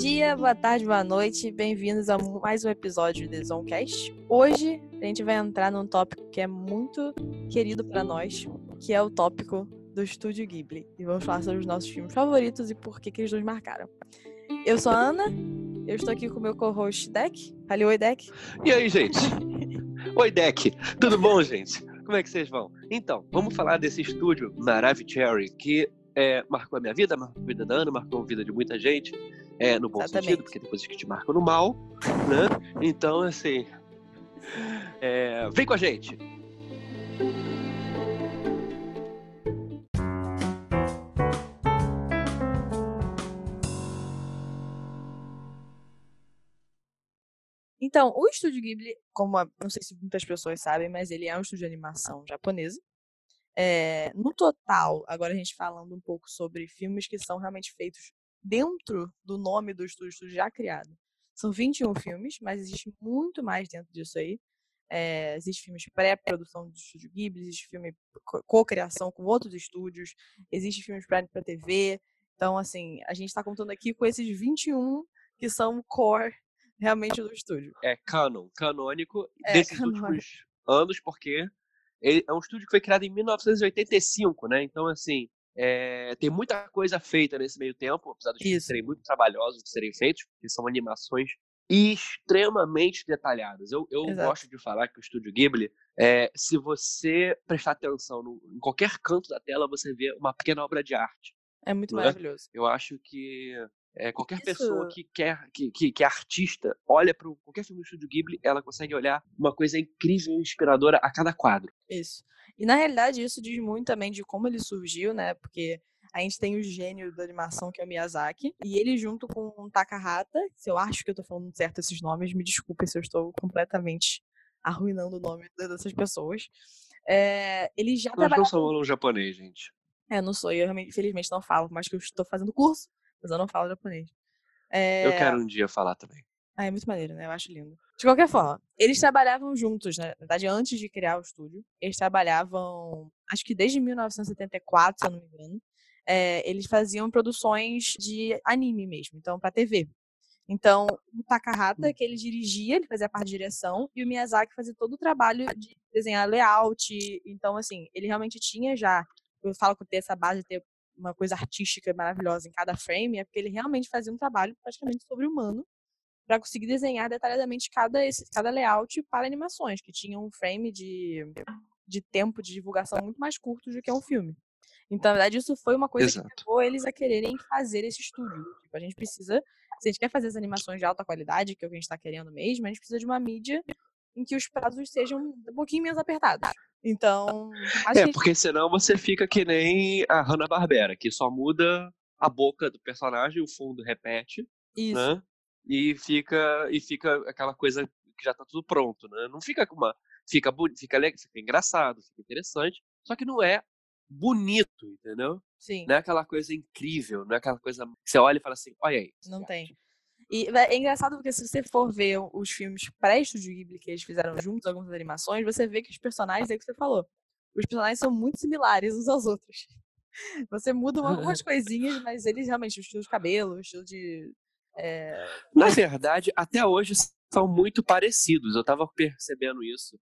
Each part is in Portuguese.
dia, boa tarde, boa noite. Bem-vindos a mais um episódio do Zonecast. Hoje a gente vai entrar num tópico que é muito querido para nós, que é o tópico do Estúdio Ghibli. E vamos falar sobre os nossos filmes favoritos e por que, que eles nos marcaram. Eu sou a Ana, eu estou aqui com o meu co-host Deck. Fale oi, Deck. E aí, gente? oi, Deck. Tudo bom, gente? Como é que vocês vão? Então, vamos falar desse estúdio Maravicherry que é, marcou a minha vida, marcou a vida da Ana, marcou a vida de muita gente, é, no bom Exatamente. sentido, porque depois que te marcam no mal, né? Então, assim, é, vem com a gente. Então, o Estúdio Ghibli, como a- não sei se muitas pessoas sabem, mas ele é um estúdio de animação japonesa. É, no total, agora a gente falando um pouco sobre filmes que são realmente feitos dentro do nome do estúdio, estúdio já criado. São 21 filmes, mas existe muito mais dentro disso aí. É, existe filmes pré-produção do estúdio Ghibli, existe filme co- co-criação com outros estúdios, existe filmes para TV. Então, assim, a gente está contando aqui com esses 21 que são o core realmente do estúdio. É canon, canônico É, desses canônico. últimos anos, porque ele é um estúdio que foi criado em 1985, né? Então, assim, é, tem muita coisa feita nesse meio tempo, apesar dos Isso. serem muito trabalhosos de serem feitos, porque são animações extremamente detalhadas. Eu, eu gosto de falar que o estúdio Ghibli, é, se você prestar atenção no- em qualquer canto da tela, você vê uma pequena obra de arte. É muito Não é? maravilhoso. Eu acho que é, qualquer Isso- pessoa que quer, que, que, que é artista, olha para qualquer filme do Estúdio Ghibli, ela consegue olhar uma coisa incrível e inspiradora a cada quadro. Isso. E na realidade isso diz muito também de como ele surgiu, né? Porque a gente tem o gênio da animação que é o Miyazaki, e ele junto com o Takahata, se eu acho que eu tô falando certo esses nomes, me desculpe se eu estou completamente arruinando o nome de- dessas pessoas. É, ele já não trabalhava somos um japonês, gente. É, não sou. Eu realmente, infelizmente não falo, mas que eu estou fazendo curso, mas eu não falo japonês. Eu É, quero um dia falar também. Ah, é muito maneiro, né? Eu acho lindo. De qualquer forma, eles trabalhavam juntos, né? Na verdade, antes de criar o estúdio. Eles trabalhavam, acho que desde 1974, se eu não me engano. é, eles faziam produções de anime mesmo, então pra TV. Então, o Takahata, que ele dirigia, ele fazia a parte de direção, e o Miyazaki fazia todo o trabalho de desenhar layout. Então, assim, ele realmente tinha já. Eu falo que ter essa base, ter uma coisa artística maravilhosa em cada frame, é porque ele realmente fazia um trabalho praticamente sobre-humano para conseguir desenhar detalhadamente cada, esse, cada layout para animações, que tinham um frame de, de tempo de divulgação muito mais curto do que um filme. Então, na verdade, isso foi uma coisa que Exato. levou eles a quererem fazer esse estúdio. Tipo, a gente precisa, se a gente quer fazer as animações de alta qualidade, que é o que a gente está querendo mesmo, a gente precisa de uma mídia em que os prazos sejam um pouquinho menos apertados. Então, É, que porque senão você fica que nem a Hanna-Barbera, que só muda a boca do personagem, o fundo repete, isso. né? E fica, e fica aquela coisa que já tá tudo pronto, né? Não fica com uma. Fica, fica, le- fica engraçado, fica interessante, só que não é bonito, entendeu? Sim. Não é aquela coisa incrível, não é aquela coisa que você olha e fala assim, olha aí. Não tem. arte. E vé- é engraçado porque se você for ver os filmes pré-Estúdio Ghibli que eles fizeram juntos, algumas animações, você vê que os personagens, é o que você falou, os personagens são muito similares uns aos outros. Você muda uma- algumas coisinhas, mas eles realmente, o estilo de cabelo, o estilo de... é, Na verdade, até hoje são muito parecidos. Eu tava percebendo isso.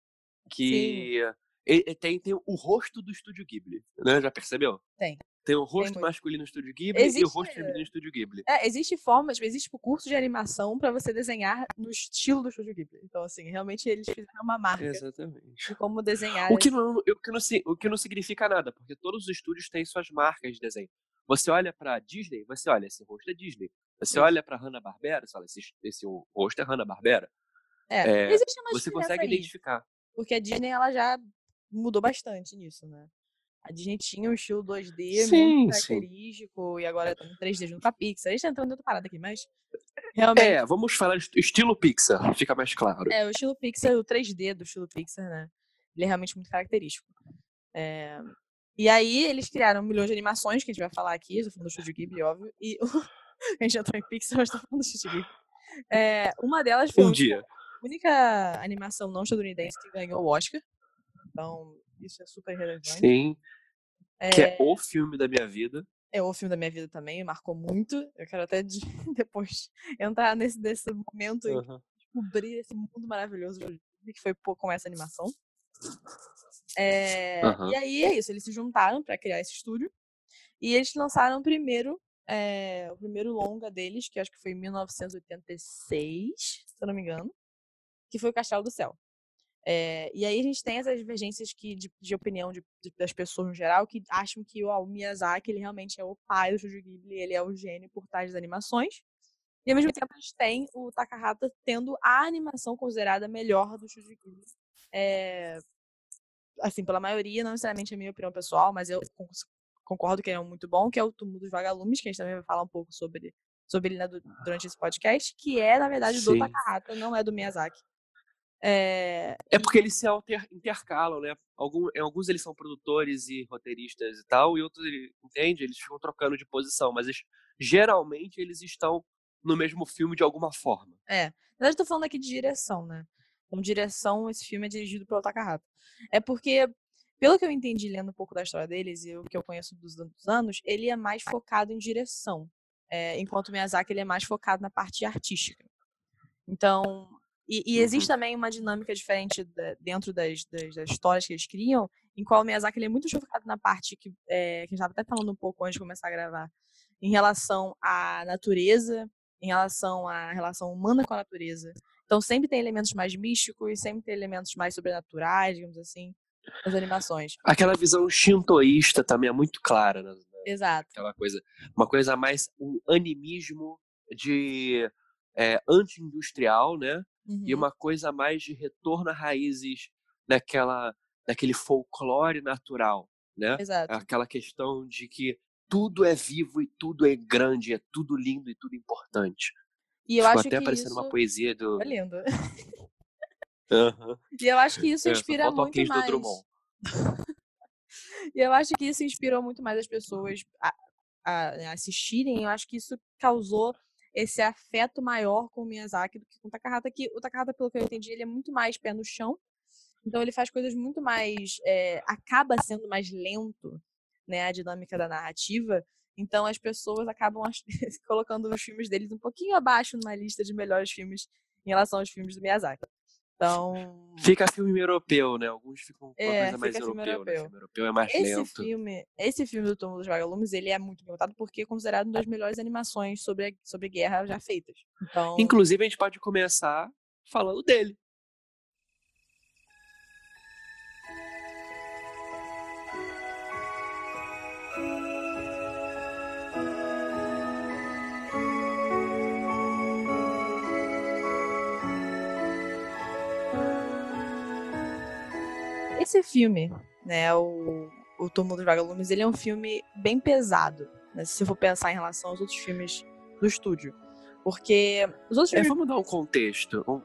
Que e- e tem, tem o rosto do Estúdio Ghibli, né? Já percebeu? Tem. Tem o rosto muito. masculino do Estúdio Ghibli e o Existe- rosto feminino do Estúdio Ghibli. É, existe forma, tipo, existe tipo, curso de animação pra você desenhar no estilo do Estúdio Ghibli. Então, assim, realmente eles fizeram uma marca Exatamente. de como desenhar. O que, não, o, que não, o que não significa nada, porque todos os estúdios têm suas marcas de desenho. Você olha pra Disney, você olha, esse rosto é Disney. Você olha pra Hanna-Barbera, você fala, esse, esse rosto é Hanna-Barbera. É, é, existe uma Você consegue aí. identificar. Porque a Disney, ela já mudou bastante nisso, né? A Disney tinha um estilo 2D Sim, muito sim. característico, e agora tá no 3D junto com a Pixar. A gente tá entrando em outra parada aqui, mas realmente... É, vamos falar est- estilo Pixar, fica mais claro. É, o estilo Pixar, o 3D do estilo Pixar, né? Ele é realmente muito característico. É, E aí, eles criaram milhões de animações, que a gente vai falar aqui, eu tô falando do Estúdio Ghibli, óbvio, e a gente entrou em Pixar, mas tô falando do Estúdio Ghibli. É, uma delas foi a Um única- dia. única animação não estadunidense que ganhou o Oscar. Então, isso é super relevante. Sim, É, que é o filme da minha vida. É o filme da minha vida também, marcou muito. Eu quero até de, depois entrar nesse, nesse momento uhum. e descobrir esse mundo maravilhoso que foi com essa animação. É, uhum. E aí é isso, eles se juntaram para criar esse estúdio e eles lançaram primeiro é, o primeiro longa deles, que acho que foi em 1986, se eu não me engano, que foi o Castelo do Céu. É, e aí a gente tem essas divergências que, de, de opinião de, de, das pessoas no geral que acham que o, o Miyazaki ele realmente é o pai do Studio Ghibli, ele é o gênio por trás das animações. E ao mesmo tempo a gente tem o Takahata tendo a animação considerada melhor do Studio Ghibli. É, assim, pela maioria, não necessariamente a minha opinião pessoal, mas eu concordo que é muito bom, que é o Túmulo dos Vagalumes, que a gente também vai falar um pouco sobre, sobre ele né, durante esse podcast, que é, na verdade, do. Takahata, não é do Miyazaki. É, é porque eles se alter, intercalam, né? Algum, alguns eles são produtores e roteiristas e tal, e outros, entende? Eles ficam trocando de posição, mas eles, geralmente eles estão no mesmo filme de alguma forma. É. Na verdade, eu tô falando aqui de direção, né? Como direção, esse filme é dirigido pelo Takahata. É porque, pelo que eu entendi lendo um pouco da história deles e o que eu conheço dos, anos, ele é mais focado em direção. É, enquanto o Miyazaki ele é mais focado na parte artística. Então, e, e, existe uhum. também uma dinâmica diferente da, dentro das, das, das, histórias que eles criam, em qual o Miyazaki ele é muito focado na parte que, é, que a gente estava até falando um pouco antes de começar a gravar, em relação à natureza, em relação à relação humana com a natureza. Então sempre tem elementos mais místicos, sempre tem elementos mais sobrenaturais, digamos assim, nas animações. Aquela visão shintoísta também é muito clara, né? Exato. Aquela coisa, uma coisa mais um animismo de é, anti-industrial, né? Uhum. E uma coisa mais de retorno a raízes daquela, daquele folclore natural, né? Exato. Aquela questão de que tudo é vivo e tudo é grande, é tudo lindo e tudo importante. E eu Ficou acho até parecendo isso... uma poesia do. É lindo. Uhum. E eu acho que isso é, inspira muito mais. e eu acho que isso inspirou muito mais as pessoas a, a, assistirem. Eu acho que isso causou esse afeto maior com o Miyazaki do que com o Takahata, que o Takahata, pelo que eu entendi, ele é muito mais pé no chão, então ele faz coisas muito mais, é, acaba sendo mais lento, né, a dinâmica da narrativa, então as pessoas acabam colocando os filmes deles um pouquinho abaixo na lista de melhores filmes em relação aos filmes do Miyazaki. Então. Fica filme europeu, né? Alguns ficam com é, coisa mais europeu, europeu. Né? filme europeu é mais esse lento. Filme, esse filme do Túmulo dos Vagalumes, ele é muito perguntado porque é considerado uma das melhores animações sobre, sobre guerra já feitas. Então... Inclusive, a gente pode começar falando dele. Esse filme, né, o, o Túmulo dos Vagalumes, ele é um filme bem pesado, né, se você for pensar em relação aos outros filmes do estúdio. Porque os outros é, filmes... vamos dar um contexto, um,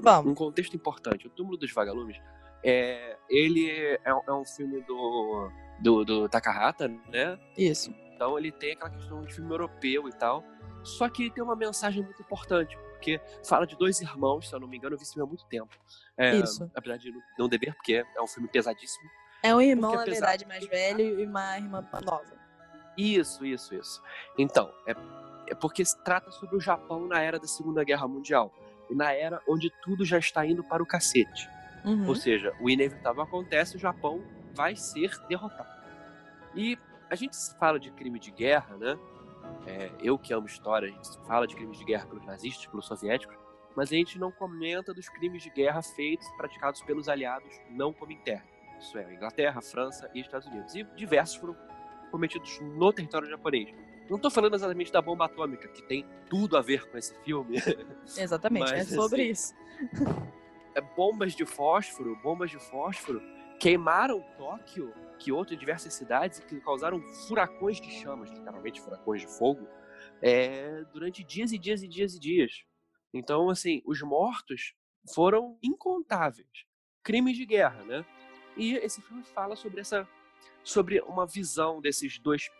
vamos. um contexto importante. O Túmulo dos Vagalumes, é, ele é, é um filme do, do, do Takahata, né? Isso. Então ele tem aquela questão de filme europeu e tal, só que ele tem uma mensagem muito importante, porque fala de dois irmãos, se eu não me engano, eu vi esse filme há muito tempo. É, Isso. Apesar de não dever, porque é um filme pesadíssimo. É um irmão, na verdade, mais velho e uma irmã nova. Isso, isso, isso. Então, é, é porque se trata sobre o Japão na era da Segunda Guerra Mundial. E na era onde tudo já está indo para o cacete. Uhum. Ou seja, o inevitável acontece, o Japão vai ser derrotado. E a gente fala de crime de guerra, né? É, eu que amo história, a gente fala de crimes de guerra pelos nazistas, pelos soviéticos, mas a gente não comenta dos crimes de guerra feitos e praticados pelos aliados não interno. Isso é, Inglaterra, França e Estados Unidos. E diversos foram cometidos no território japonês. Não estou falando exatamente da bomba atômica, que tem tudo a ver com esse filme. Exatamente, é mas, é sobre assim, isso. É bombas de fósforo, bombas de fósforo queimaram Tóquio, Kyoto e diversas cidades que causaram furacões de chamas, literalmente furacões de fogo, é, durante dias e dias e dias e dias. Então, assim, os mortos foram incontáveis. Crimes de guerra, né? E esse filme fala sobre essa sobre uma visão desses dois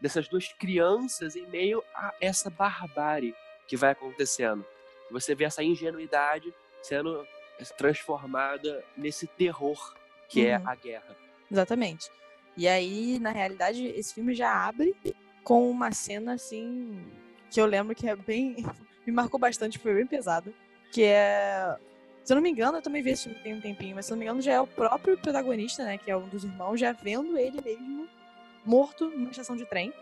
dessas duas crianças em meio a essa barbárie que vai acontecendo. Você vê essa ingenuidade sendo transformada nesse terror que é uhum. é a guerra. Exatamente. E aí, na realidade, esse filme já abre com uma cena assim que eu lembro que é bem. me marcou bastante, foi bem pesada. Que é. Se eu não me engano, eu também vi esse filme tem um tempinho, mas se eu não me engano, já é o próprio protagonista, né? Que é um dos irmãos, já vendo ele mesmo morto numa estação de trem.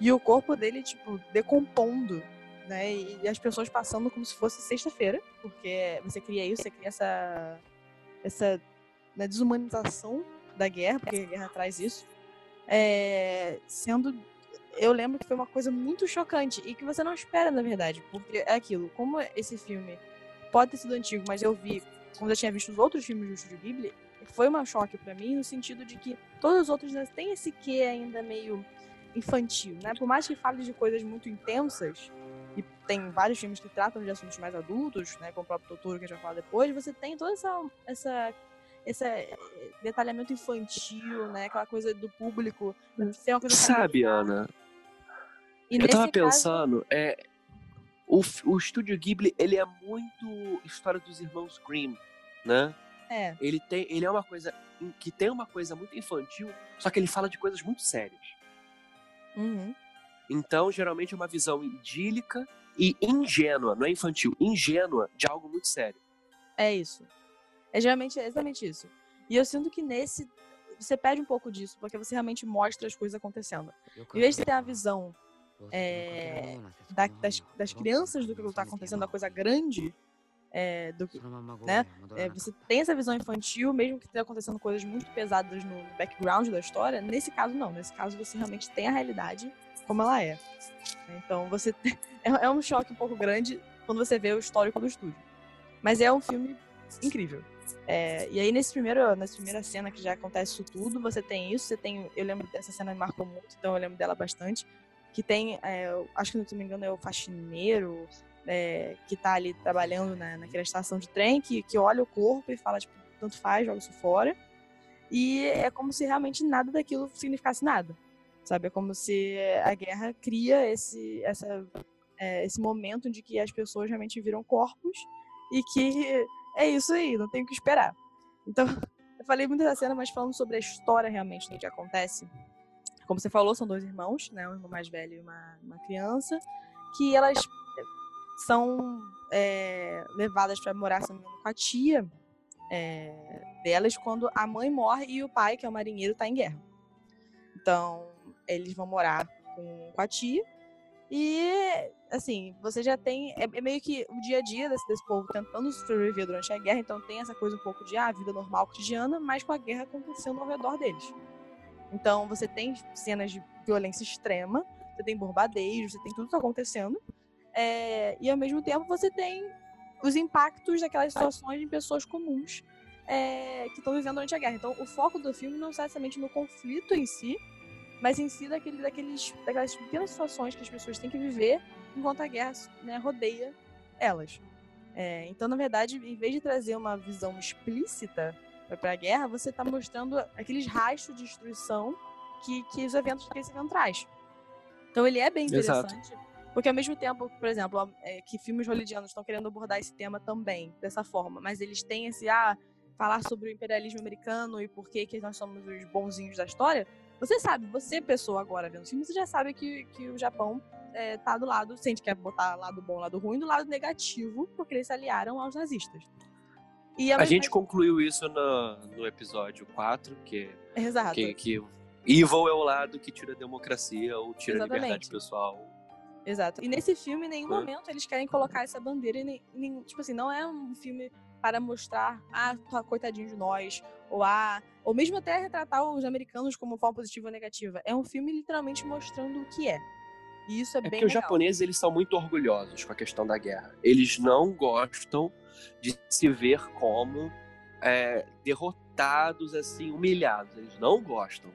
E o corpo dele, tipo, decompondo, né? E, e as pessoas passando como se fosse sexta-feira, porque você cria isso, você cria essa. essa né, desumanização da guerra, porque a guerra traz isso. É, sendo eu lembro que foi uma coisa muito chocante e que você não espera, na verdade, porque é aquilo, como esse filme pode ter sido antigo, mas eu vi, quando eu tinha visto os outros filmes do Estúdio Ghibli, foi um choque para mim no sentido de que todos os outros têm esse quê ainda meio infantil, né? Por mais que fale de coisas muito intensas, e tem vários filmes que tratam de assuntos mais adultos, né, como o próprio Totoro que a gente vai falar depois, você tem toda essa essa esse detalhamento infantil, né? Aquela coisa do público. Ser uma coisa Sabe, Ana? E eu tava pensando, caso... é, o, o estúdio Ghibli, ele é muito história dos irmãos Grimm, né? É. Ele tem, ele é uma coisa que tem uma coisa muito infantil, só que ele fala de coisas muito sérias. Uhum. Então, geralmente é uma visão idílica e ingênua, não é infantil, ingênua de algo muito sério. É isso. É geralmente é exatamente isso. E eu sinto que nesse você perde um pouco disso, porque você realmente mostra as coisas acontecendo. Em vez de ter a visão é, da, das, das crianças do que está acontecendo, a coisa grande, é, do, né? É, você tem essa visão infantil, mesmo que esteja acontecendo coisas muito pesadas no background da história. Nesse caso, não. Nesse caso, você realmente tem a realidade como ela é. Então, você é, é um choque um pouco grande quando você vê o histórico do estúdio. Mas é um filme incrível. É, e aí, nesse primeiro, nessa primeira cena que já acontece isso tudo, você tem isso, você tem. Eu lembro dessa cena me marcou muito, então eu lembro dela bastante que tem, é, acho que não me engano é o faxineiro, é, que está ali trabalhando na, naquela estação de trem, que, que olha o corpo e fala, tipo, tanto faz, joga isso fora. E é como se realmente nada daquilo significasse nada. Sabe? É como se a guerra cria esse, essa, é, esse momento de que as pessoas realmente viram corpos e que é isso aí, não tem o que esperar. Então, eu falei muito da cena, mas falando sobre a história realmente do que acontece, como você falou, são dois irmãos, né? Um irmão mais velho e uma, uma criança, que elas eh, são é, levadas para morar com a tia é, delas quando a mãe morre e o pai, que é o marinheiro, está em guerra. Então, eles vão morar com, com a tia. E, assim, você já tem. É, é, meio que o dia a dia desse, desse povo tentando sobreviver durante a guerra. Então, tem essa coisa um pouco de ah, vida normal, cotidiana, mas com a guerra acontecendo ao redor deles. Então você tem cenas de violência extrema, você tem bombardeios, você tem tudo isso acontecendo. É, e ao mesmo tempo você tem os impactos daquelas situações de pessoas comuns é, que estão vivendo durante a guerra. Então o foco do filme não é necessariamente no conflito em si, mas em si daquele, daqueles, daquelas pequenas situações que as pessoas têm que viver enquanto a guerra né, rodeia elas. É, então, na verdade, em vez de trazer uma visão explícita para a guerra, você está mostrando aqueles rastros de destruição que, que os eventos que esse evento traz. Então ele é bem interessante. Exato. Porque ao mesmo tempo, por exemplo, é, que filmes hollywoodianos estão querendo abordar esse tema também, dessa forma, mas eles têm esse, ah, falar sobre o imperialismo americano e por que, que nós somos os bonzinhos da história, você sabe, você, pessoa agora vendo o filme, você já sabe que, que o Japão é, tá do lado, se a gente quer botar lado bom, lado ruim, do lado negativo, porque eles se aliaram aos nazistas. E a, a gente concluiu isso no, no episódio 4, que, Exato. que, que evil é o lado que tira a democracia ou tira Exatamente. a liberdade pessoal. Exato. E nesse filme, em nenhum é. momento eles querem colocar essa bandeira. Nem, nem, tipo assim, não é um filme para mostrar, ah, coitadinho de nós, ou ah, ou mesmo até retratar os americanos como forma positiva ou negativa. É um filme literalmente mostrando o que é. E isso é, é bem. Porque legal. os japoneses eles são muito orgulhosos com a questão da guerra. Eles não gostam de se ver como é, derrotados, assim, humilhados. Eles não gostam.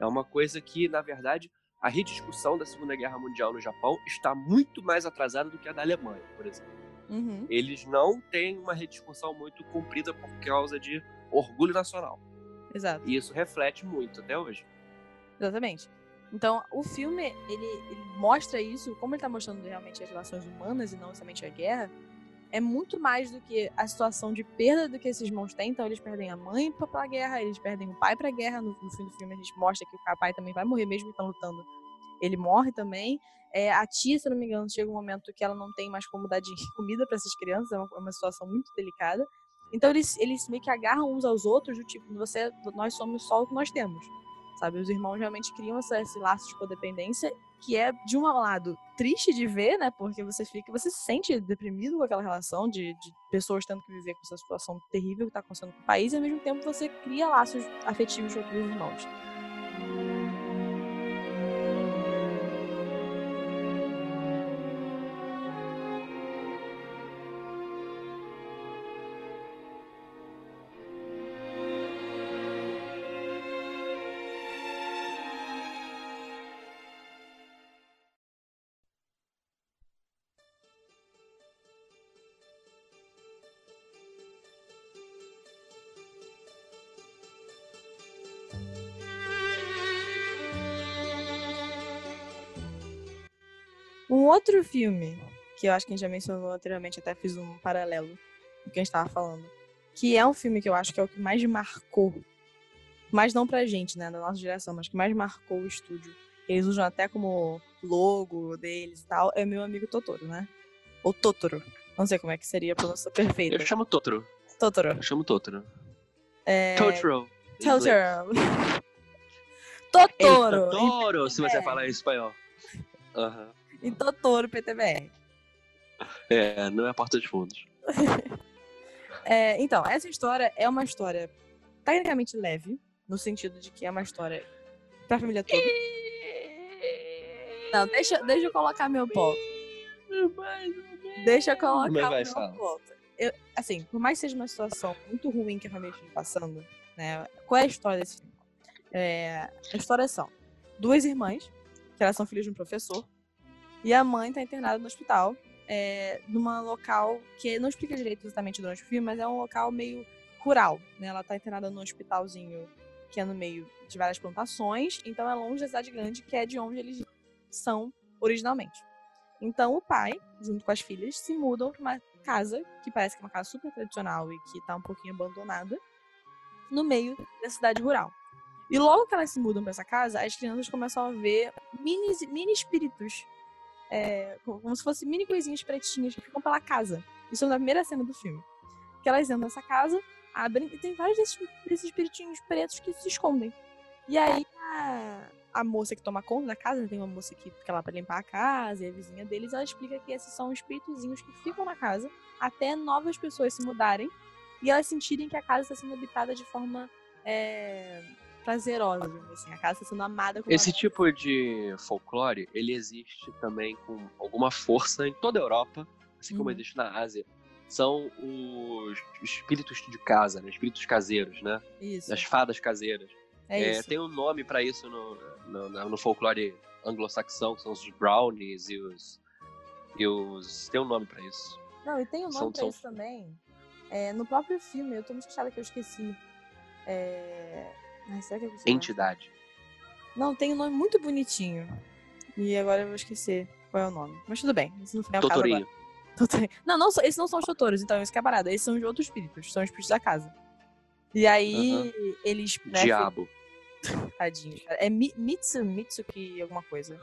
É uma coisa que, na verdade, a rediscussão da Segunda Guerra Mundial no Japão está muito mais atrasada do que a da Alemanha, por exemplo. Uhum. Eles não têm uma rediscussão muito cumprida por causa de orgulho nacional. Exato. E isso reflete muito até hoje. Exatamente. Então, o filme, ele, ele mostra isso, como ele está mostrando realmente as relações humanas e não somente a guerra, é muito mais do que a situação de perda do que esses irmãos têm. Então, eles perdem a mãe para a guerra, eles perdem o pai para a guerra. No, no, fim do filme, a gente mostra que o pai também vai morrer, mesmo que estão lutando ele morre também. É, a tia, se não me engano, chega um momento que ela não tem mais como dar de comida para essas crianças, é uma, é uma, situação muito delicada. Então eles, eles meio que agarram uns aos outros, do tipo, você, nós somos só o que nós temos. Sabe? Os irmãos realmente criam esse, esse laço de codependência, que é, de um lado, triste de ver, né? Porque você fica, você se sente deprimido com aquela relação de, de pessoas tendo que viver com essa situação terrível que está acontecendo com o país, e ao mesmo tempo você cria laços afetivos com aqueles irmãos. Um outro filme, que eu acho que a gente já mencionou anteriormente, até fiz um paralelo do que a gente estava falando, que é um filme que eu acho que é o que mais marcou, mas não pra gente, né, da nossa geração, mas que mais marcou o estúdio. Eles usam até como logo deles e tal, é meu amigo Totoro, né? Ou Totoro. Não sei como é que seria a pronúncia perfeita. Eu chamo Totoro. Totoro. Eu chamo Totoro. É... Totoro. Totoro. Totoro. Totoro, se você falar em espanhol. Aham. Uhum e Totoro PTBR. É, não é a porta de fundos. é, então, essa história é uma história tecnicamente leve, no sentido de que é uma história pra família toda. Não, deixa, deixa eu colocar meu ponto. Deixa eu colocar meu ponto. Eu, assim, por mais que seja uma situação muito ruim que a família esteja passando, né? Qual é a história desse filme? É, a história são duas irmãs, que elas são filhas de um professor, e a mãe tá internada no hospital, é, numa local que não explica direito exatamente durante o filme, mas é um local meio rural, né? Ela tá internada num hospitalzinho que é no meio de várias plantações, então é longe da cidade grande, que é de onde eles são originalmente. Então o pai, junto com as filhas, se mudam para uma casa que parece que é uma casa super tradicional e que tá um pouquinho abandonada, no meio da cidade rural. E logo que elas se mudam para essa casa, as crianças começam a ver mini, mini espíritos é, como se fossem mini coisinhas pretinhas que ficam pela casa. Isso é na primeira cena do filme. Que elas entram nessa casa, abrem e tem vários desses, desses espiritinhos pretos que se escondem. E aí a, a moça que toma conta da casa, tem uma moça que fica lá pra limpar a casa e a vizinha deles, ela explica que esses são espíritozinhos que ficam na casa até novas pessoas se mudarem e elas sentirem que a casa está sendo habitada de forma é, prazerosa, assim. A casa está sendo amada. Esse tipo de folclore, ele existe também com alguma força em toda a Europa, assim como uhum. existe na Ásia. São os espíritos de casa, né? Espíritos caseiros, né? Isso. As fadas caseiras. É, é tem um nome para isso no, no, no folclore anglo-saxão, que são os brownies e os, e os... Tem um nome para isso. Não, e tem um nome são, pra são... isso também. É, no próprio filme, eu tô muito chateada que eu esqueci. É... Ai, será que eu Entidade. Não, tem um nome muito bonitinho. E agora eu vou esquecer qual é o nome. Mas tudo bem, isso não foi o caso agora. Não, não, esses não são os Totoros, então isso que é parada. Esses são os outros espíritos, são os espíritos da casa. E aí, eles... Né, Diabo. Tadinho. É Mitsu, Mitsuki alguma coisa.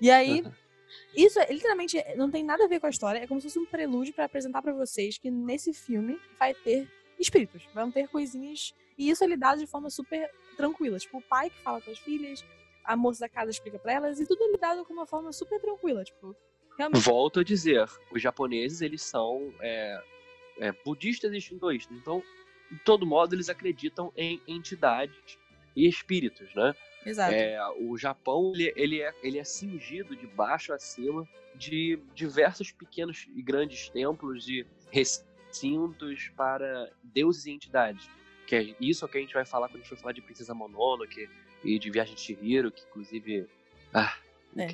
E aí, isso é, literalmente não tem nada a ver com a história. É como se fosse um prelúdio para apresentar para vocês que nesse filme vai ter espíritos. Vão ter coisinhas e isso é lidado de forma super tranquila. Tipo, o pai que fala com as filhas, a moça da casa explica pra elas, e tudo é lidado com uma forma super tranquila. Tipo, realmente. Volto a dizer, os japoneses, eles são é, é, budistas e shintoístas. Então, de todo modo, eles acreditam em entidades e espíritos, né? Exato. É, o Japão, ele, ele, é, ele é cingido de baixo a cima de diversos pequenos e grandes templos e recintos para deuses e entidades. Que é isso que a gente vai falar quando a gente for falar de Princesa Mononoke e de Viagem de Chihiro, que inclusive. Ah, é,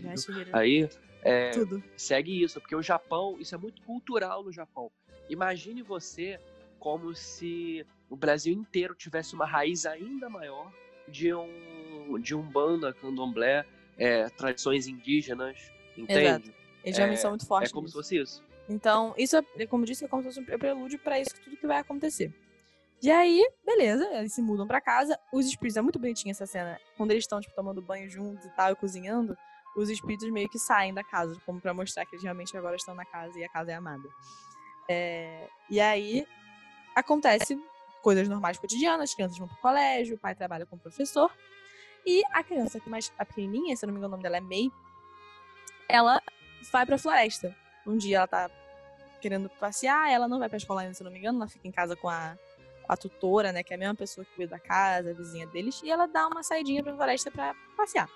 Aí é, segue isso, porque o Japão, isso é muito cultural no Japão. Imagine você como se o Brasil inteiro tivesse uma raiz ainda maior de um de um banda, candomblé, é, tradições indígenas, entende? Exato. Eles é, são muito fortes. É como nisso. se fosse isso. Então, isso é, como disse, é como se fosse um prelúdio para isso tudo que vai acontecer. E aí, beleza, eles se mudam pra casa. Os espíritos, é muito bonitinha essa cena. Quando eles estão, tipo, tomando banho juntos e tal, e cozinhando, os espíritos meio que saem da casa, como para mostrar que eles realmente agora estão na casa e a casa é amada. É... E aí, acontece coisas normais cotidianas, as crianças vão pro colégio, o pai trabalha como professor. E a criança que mais a pequenininha, se não me engano o nome dela é May, ela vai pra floresta. Um dia ela tá querendo passear, ela não vai pra escola ainda, se não me engano, ela fica em casa com a, com a tutora, né, que é a mesma pessoa que cuida da casa, a vizinha deles, e ela dá uma saidinha pra floresta pra passear.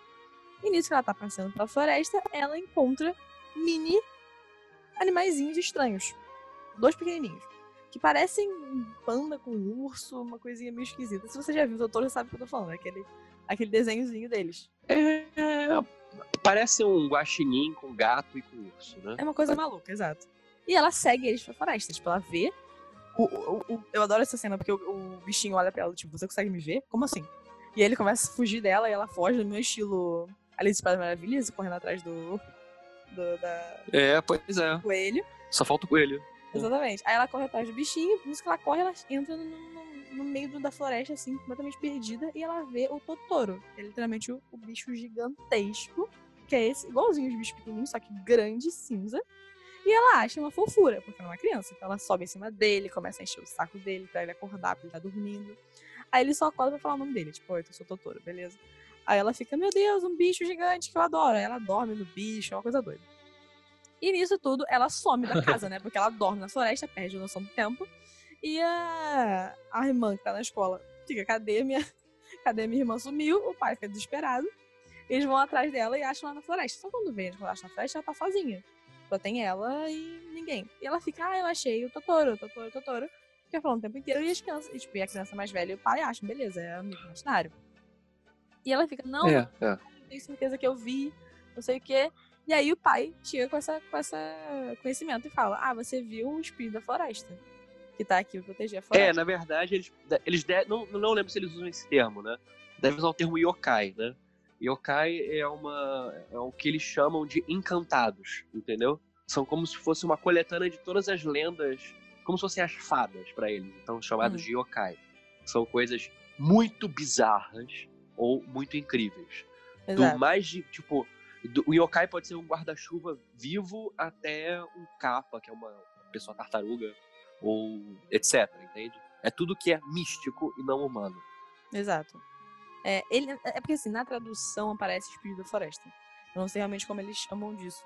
E nisso que ela tá passeando pela floresta, ela encontra mini animaizinhos estranhos. Dois pequenininhos. Que parecem panda com urso, uma coisinha meio esquisita. Se você já viu o doutor, já sabe o que eu tô falando. É aquele, aquele desenhozinho deles. É, parece um guaxinim com gato e com urso, né? É uma coisa maluca, exato. E ela segue eles pra floresta. Tipo, ela vê. O, o, o, eu adoro essa cena, porque o, bichinho olha pra ela, tipo, você consegue me ver? Como assim? E aí ele começa a fugir dela e ela foge no meu estilo Alice para Maravilhas, correndo atrás do, do da, é, pois é. coelho. Só falta o coelho. Exatamente. Aí ela corre atrás do bichinho, nisso que ela corre, ela entra no, no, no, meio da floresta, assim, completamente perdida, e ela vê o Totoro. É literalmente o, o bicho gigantesco, que é esse, igualzinho os bichos pequenininhos, só que grande, cinza. E ela acha uma fofura, porque ela é uma criança. Então ela sobe em cima dele, começa a encher o saco dele pra ele acordar, porque ele tá dormindo. Aí ele só acorda pra falar o nome dele, tipo, oi, eu sou Totoro, beleza? Aí ela fica, meu Deus, um bicho gigante que eu adoro. Aí ela dorme no bicho, é uma coisa doida. E nisso tudo, ela some da casa, né? Porque ela dorme na floresta, perde a noção do tempo. E a, a irmã que tá na escola fica, cadê minha, cadê minha irmã? Sumiu, o pai fica desesperado. Eles vão atrás dela e acham ela na floresta. Só quando vem, quando acham na floresta, ela tá sozinha. Só tem ela e ninguém. E ela fica, ah, eu achei o Totoro, o Totoro, o Totoro. Fica falando o tempo inteiro. E as crianças, e, tipo, e a criança mais velha e o pai acham, beleza, é amigo imaginário. E ela fica, não, é, é. tenho certeza que eu vi, não sei o quê. E aí o pai chega com essa, com essa conhecimento e fala: Ah, você viu o espírito da floresta. Que tá aqui pra proteger a é, floresta. É, na verdade, eles, eles de, não, não lembro se eles usam esse termo, né? Devem usar o termo yokai, né? Yokai é uma. é o que eles chamam de encantados, entendeu? São como se fosse uma coletânea de todas as lendas, como se fossem as fadas para eles, então chamados hum. de yokai. São coisas muito bizarras ou muito incríveis. Exato. Do mais de, tipo, do, o yokai pode ser um guarda-chuva vivo até um capa, que é uma pessoa tartaruga, ou etc, entende? É tudo que é místico e não humano. Exato. É, ele, é porque assim, na tradução aparece espírito da floresta. Eu não sei realmente como eles chamam disso,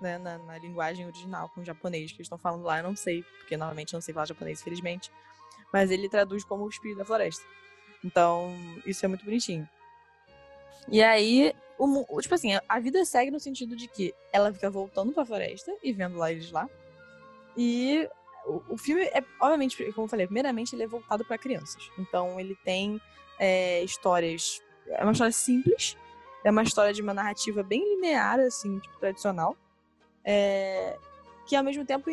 né, na, na linguagem original, com o japonês que eles estão falando lá, eu não sei, porque normalmente não sei falar japonês, infelizmente. Mas ele traduz como o espírito da floresta. Então, isso é muito bonitinho. E aí, o, tipo assim, a vida segue no sentido de que ela fica voltando pra floresta e vendo lá eles lá. E o, o filme é, obviamente, como eu falei, primeiramente ele é voltado para crianças. Então ele tem é, histórias. É uma história simples, é uma história de uma narrativa bem linear, assim, tipo, tradicional. É, que ao mesmo tempo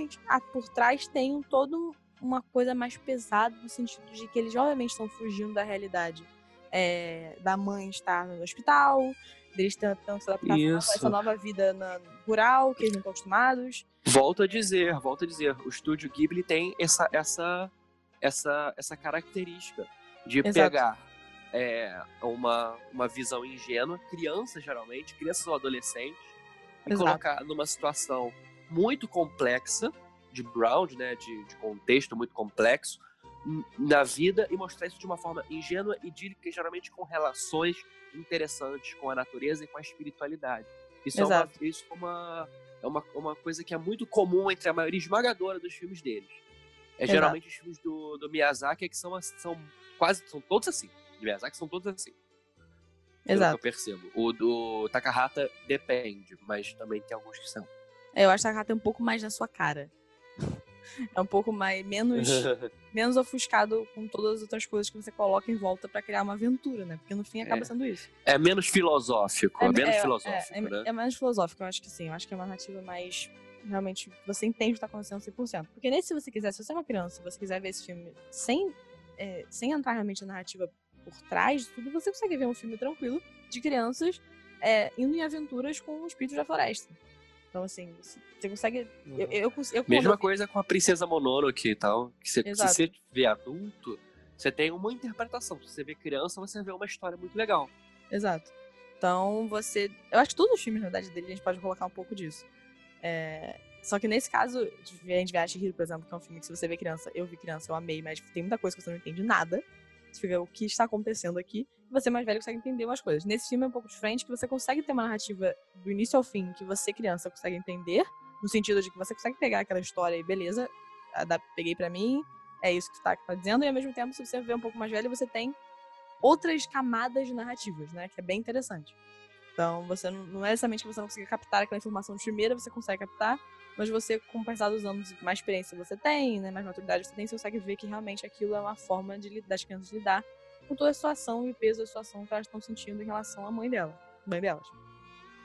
por trás tem um, todo uma coisa mais pesada no sentido de que eles obviamente estão fugindo da realidade é, da mãe estar no hospital, deles tentando se adaptar a essa nova vida na, rural, que eles não estão acostumados. Volto a dizer, volto a dizer, o estúdio Ghibli tem essa, essa, essa, essa característica de Exato. pegar é, uma, uma visão ingênua, crianças geralmente, crianças ou adolescentes, e Exato. colocar numa situação muito complexa, de background, né, de, de contexto muito complexo na vida e mostrar isso de uma forma ingênua, e geralmente com relações interessantes com a natureza e com a espiritualidade. Isso, Exato. é, uma, isso é, uma, é uma, uma coisa que é muito comum entre a maioria esmagadora dos filmes deles. É Exato. geralmente os filmes do, do Miyazaki que são, são quase são todos assim. De Miyazaki são todos assim. Exato. Eu percebo. O do Takahata depende, mas também tem alguns que são. É, eu acho que Takahata é um pouco mais na sua cara. É um pouco mais menos menos ofuscado com todas as outras coisas que você coloca em volta para criar uma aventura, né? Porque no fim acaba é. sendo isso. É menos filosófico, é, é menos é, filosófico, é, né? É menos filosófico, eu acho que sim. Eu acho que é uma narrativa mais realmente você entende o que tá acontecendo 100%. Porque nesse se você quiser, se você é uma criança, se você quiser ver esse filme sem é, sem entrar realmente na narrativa por trás de tudo, você consegue ver um filme tranquilo de crianças é, indo em aventuras com os espíritos da floresta. Então, assim, você consegue. Eu, eu, eu, Mesma coisa com a Princesa Mononoke e tal. Que você, se você vê adulto, Você tem uma interpretação. Se você vê criança, você vê uma história muito legal. Exato. Então, você. Eu acho que todos os filmes, na verdade, dele, a gente pode colocar um pouco disso. É... Só que nesse caso, a gente vê Ashihiro, por exemplo, que é um filme que se você vê criança, eu vi criança, eu amei, mas tem muita coisa que você não entende nada. Você fica, o que está acontecendo aqui? E você mais velho consegue entender umas coisas. Nesse filme é um pouco diferente, que você consegue ter uma narrativa do início ao fim, que você, criança, consegue entender, no sentido de que você consegue pegar aquela história e beleza, peguei para mim, é isso que tá, tá dizendo, e ao mesmo tempo, se você vê um pouco mais velho, você tem outras camadas de narrativas, né? Que é bem interessante. Então, você não, não é necessariamente que você não consiga captar aquela informação de primeira, você consegue captar, mas você, com o passar dos anos, mais experiência você tem, né, mais maturidade você tem, você consegue ver que realmente aquilo é uma forma de, das crianças lidar com toda a situação e o peso da situação que elas estão sentindo em relação à mãe dela, mãe delas.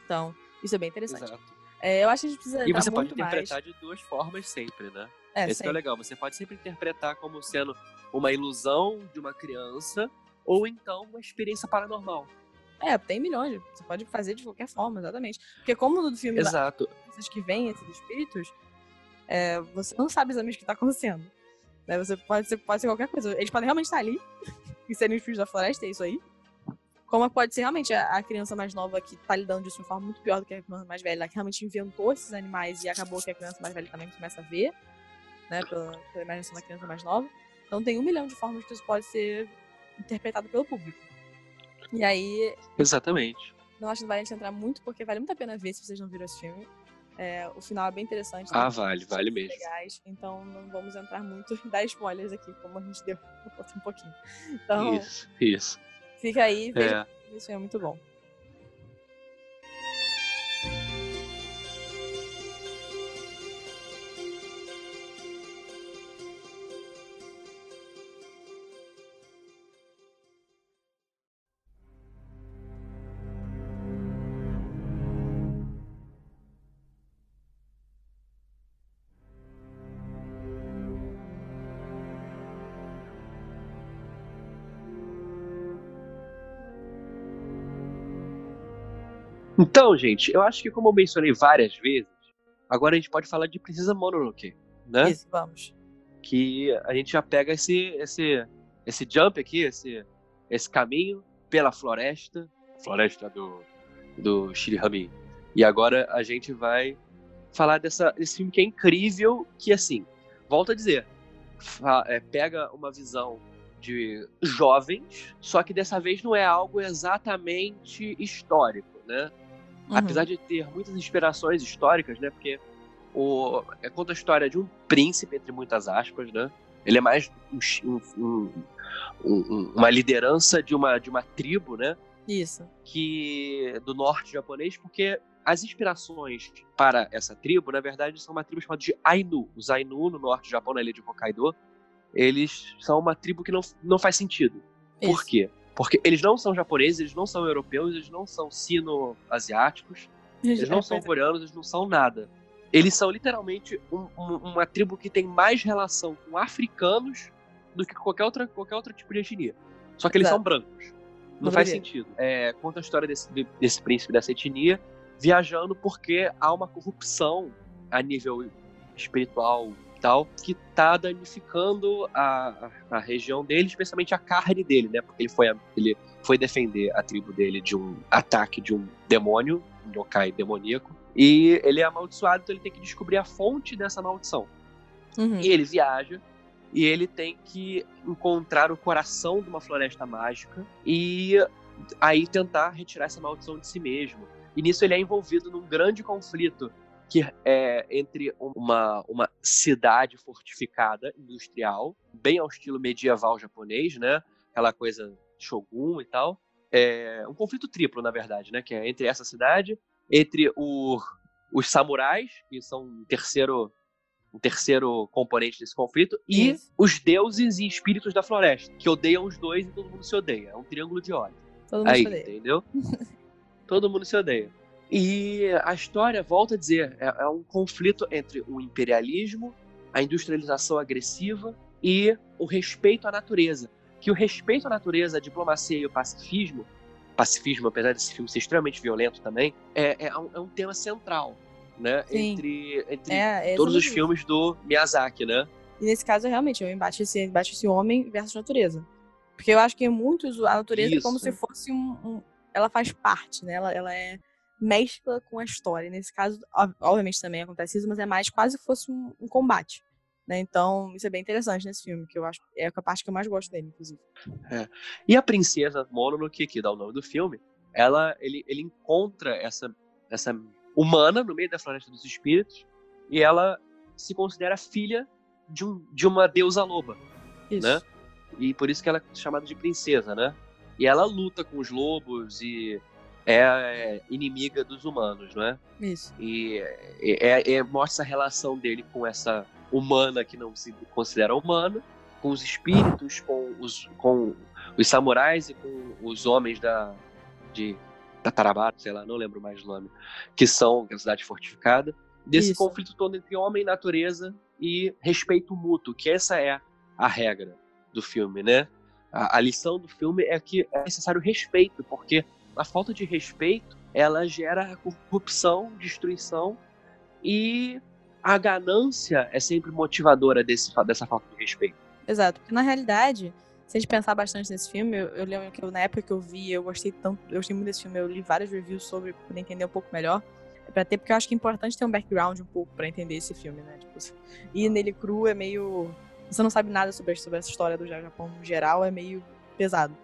Então, isso é bem interessante. Exato. É, eu acho que a gente precisa. E você pode interpretar mais... de duas formas sempre, né? É, Esse é legal. Você pode sempre interpretar como sendo uma ilusão de uma criança ou então uma experiência paranormal. É, tem milhões. Você pode fazer de qualquer forma, exatamente. Porque como no filme Exato. Lá, que vêm esses espíritos, é, você não sabe exatamente o que está acontecendo. Né? Você pode ser, pode ser qualquer coisa. Eles podem realmente estar ali e serem os filhos da floresta, é isso aí. Como pode ser realmente a, a criança mais nova que está lidando disso de uma forma muito pior do que a criança mais velha, que realmente inventou esses animais e acabou que a criança mais velha também começa a ver né, pela, pela imaginação da criança mais nova. Então tem um milhão de formas que isso pode ser interpretado pelo público. E aí. Exatamente. Não acho que vale a gente entrar muito, porque vale muito a pena ver se vocês não viram esse filme. É, o final é bem interessante. Ah, vale, vale mesmo. Legais, então não vamos entrar muito e dar spoilers aqui, como a gente deu um pouquinho. Então, isso, isso. Fica aí, veja. É. Filme é muito bom. Então, gente, eu acho que como eu mencionei várias vezes, agora a gente pode falar de Princesa Mononoke, né? Isso, vamos. Que a gente já pega esse esse esse jump aqui, esse esse caminho pela floresta, floresta do do Shirihami. E agora a gente vai falar dessa, desse filme que é incrível, que assim, volto a dizer, é, pega uma visão de jovens, só que dessa vez não é algo exatamente histórico, né? Uhum. Apesar de ter muitas inspirações históricas, né? Porque o, é, conta a história de um príncipe, entre muitas aspas, né? Ele é mais um, um, um, uma liderança de uma, de uma tribo, né? Isso. Que do norte japonês, porque as inspirações para essa tribo, na verdade, são uma tribo chamada de Ainu. Os Ainu, no norte do Japão, na ilha de Hokkaido, eles são uma tribo que não, não faz sentido. Isso. Por quê? Porque eles não são japoneses, eles não são europeus, eles não são sino-asiáticos, eles não são coreanos, eles não são nada. Eles são literalmente um, um, uma tribo que tem mais relação com africanos do que qualquer, outra, qualquer outro tipo de etnia. Só que eles Exato. são brancos. Não, não faz sentido. É, conta a história desse, desse príncipe, dessa etnia, viajando porque há uma corrupção a nível espiritual tal, que tá danificando a, a, a, região dele, especialmente a carne dele, né? Porque ele foi, ele foi defender a tribo dele de um ataque de um demônio, um yokai demoníaco. E ele é amaldiçoado, então ele tem que descobrir a fonte dessa maldição. Uhum. E ele viaja e ele tem que encontrar o coração de uma floresta mágica e aí tentar retirar essa maldição de si mesmo. E nisso ele é envolvido num grande conflito que é entre uma, uma cidade fortificada industrial, bem ao estilo medieval japonês, né? Aquela coisa shogun e tal. É um conflito triplo, na verdade, né? Que é entre essa cidade, entre o, os samurais, que são um terceiro, um terceiro componente desse conflito, e Isso. os deuses e espíritos da floresta, que odeiam os dois e todo mundo se odeia. É um triângulo de ódio. Todo mundo Aí, se odeia. entendeu? todo mundo se odeia. E a história, volta a dizer, é, é um conflito entre o imperialismo, a industrialização agressiva e o respeito à natureza. Que o respeito à natureza, a diplomacia e o pacifismo, pacifismo, apesar desse filme ser extremamente violento também, é, é, um, é um, tema central, né? Sim. Entre, entre é, todos os filmes do Miyazaki, né? E nesse caso, realmente, é um embate, esse, embate esse homem versus natureza. Porque eu acho que muitos a natureza Isso. é como se fosse um, um, Ela faz parte, né? Ela, ela é mescla com a história. Nesse caso, obviamente também acontece isso, mas é mais quase fosse um, um combate. Né? Então, isso é bem interessante nesse filme, que eu acho é a parte que eu mais gosto dele, inclusive. É. E a princesa Mononoke, que dá o nome do filme, ela, ele, ele encontra essa, essa humana no meio da floresta dos espíritos e ela se considera filha de, um, de uma deusa loba, isso. né? E por isso que ela é chamada de princesa, né? E ela luta com os lobos e é inimiga dos humanos, não é? Isso. E é, é, mostra a relação dele com essa humana que não se considera humana, com os espíritos, com os, com os samurais e com os homens da de Tatarabato, sei lá, não lembro mais o nome, que são a cidade fortificada. Desse Isso. conflito todo entre homem e natureza e respeito mútuo, que essa é a regra do filme, né? A, a lição do filme é que é necessário respeito, porque a falta de respeito ela gera corrupção, destruição e a ganância é sempre motivadora desse, dessa falta de respeito. Exato, porque na realidade, se a gente pensar bastante nesse filme, eu, eu lembro que eu, na época que eu vi, eu gostei tanto, eu gostei muito desse filme, eu li vários reviews sobre para entender um pouco melhor. Pra ter, porque eu acho que é importante ter um background um pouco para entender esse filme, né? Tipo, nele cru é meio. Você não sabe nada sobre, sobre essa história do Japão geral, é meio pesado.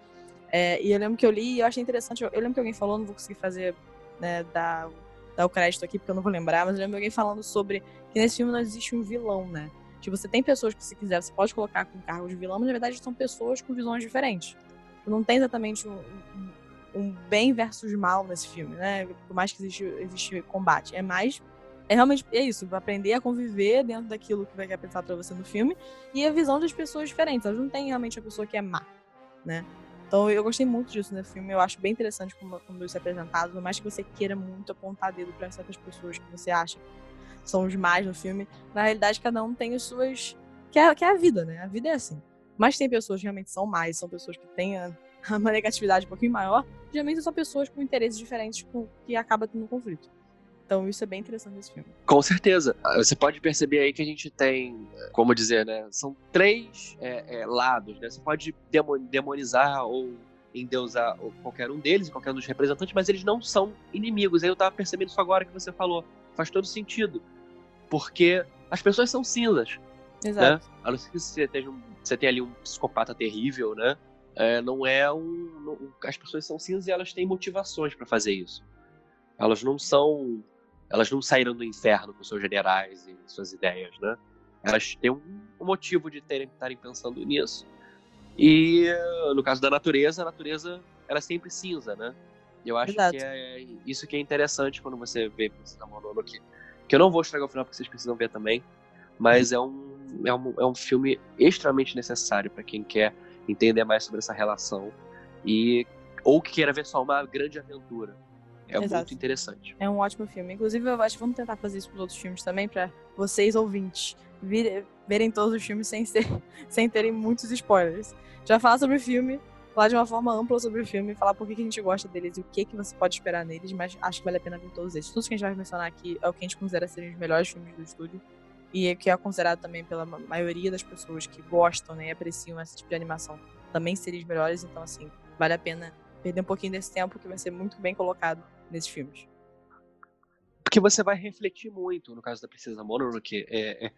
É, e eu lembro que eu li e eu achei interessante. Eu, eu, lembro que alguém falou, não vou conseguir fazer, né, dar, dar o crédito aqui porque eu não vou lembrar, mas eu lembro alguém falando sobre que nesse filme não existe um vilão, né? Tipo, você tem pessoas que, se quiser, você pode colocar com cargo de vilão, mas na verdade são pessoas com visões diferentes. Não tem exatamente um, um, bem versus mal nesse filme, né? Por mais que existe, existe combate. É mais é realmente é isso, aprender a conviver dentro daquilo que vai ser pensado para você no filme e a visão das pessoas diferentes. Elas não têm realmente a pessoa que é má, né? Então eu gostei muito disso no filme, eu acho bem interessante como, como isso é apresentado, por mais que você queira muito apontar dedo para certas pessoas que você acha que são os mais no filme, na realidade cada um tem as suas. Que é, que é a vida, né? A vida é assim. Mas tem pessoas que realmente são mais, são pessoas que têm uma negatividade um pouquinho maior, geralmente são pessoas com interesses diferentes com, que acabam tendo um conflito. Então isso é bem interessante nesse filme. Com certeza. Ah, você pode perceber aí que a gente tem, como dizer, né? São três é, é, lados, né? Você pode demonizar ou endeusar qualquer um deles, qualquer um dos representantes, mas eles não são inimigos. Aí eu tava percebendo isso agora que você falou. Faz todo sentido. Porque as pessoas são cinzas. Né? Exato. Né? A não ser que você tenha, um, você tenha ali um psicopata terrível, né? É, não é um. Não, as pessoas são cinzas e elas têm motivações para fazer isso. Elas não são elas não saíram do inferno com seus generais e suas ideias, né? Elas têm um, motivo de terem estarem pensando nisso. E no caso da natureza, a natureza ela é sempre cinza, né? Eu acho Exato. que é isso que é interessante quando você vê Princesa Mononoke. Que eu não vou estragar o final porque vocês precisam ver também, mas é um, é um, é um filme extremamente necessário para quem quer entender mais sobre essa relação e ou que queira ver só uma grande aventura. É Exato. muito interessante. É um ótimo filme. Inclusive, eu acho que vamos tentar fazer isso os outros filmes também, para vocês ouvintes vir, verem todos os filmes sem, ser, sem terem muitos spoilers. Já falar sobre o filme, falar de uma forma ampla sobre o filme, falar por que, que a gente gosta deles e o que, que você pode esperar neles, mas acho que vale a pena ver todos eles. Tudo que a gente vai mencionar aqui é o que a gente considera serem os melhores filmes do estúdio e que é considerado também pela maioria das pessoas que gostam né, e apreciam esse tipo de animação também serem os melhores, então assim, vale a pena perder um pouquinho desse tempo que vai ser muito bem colocado nesses filmes. Porque você vai refletir muito, no caso da Princesa Mononoke, é, é,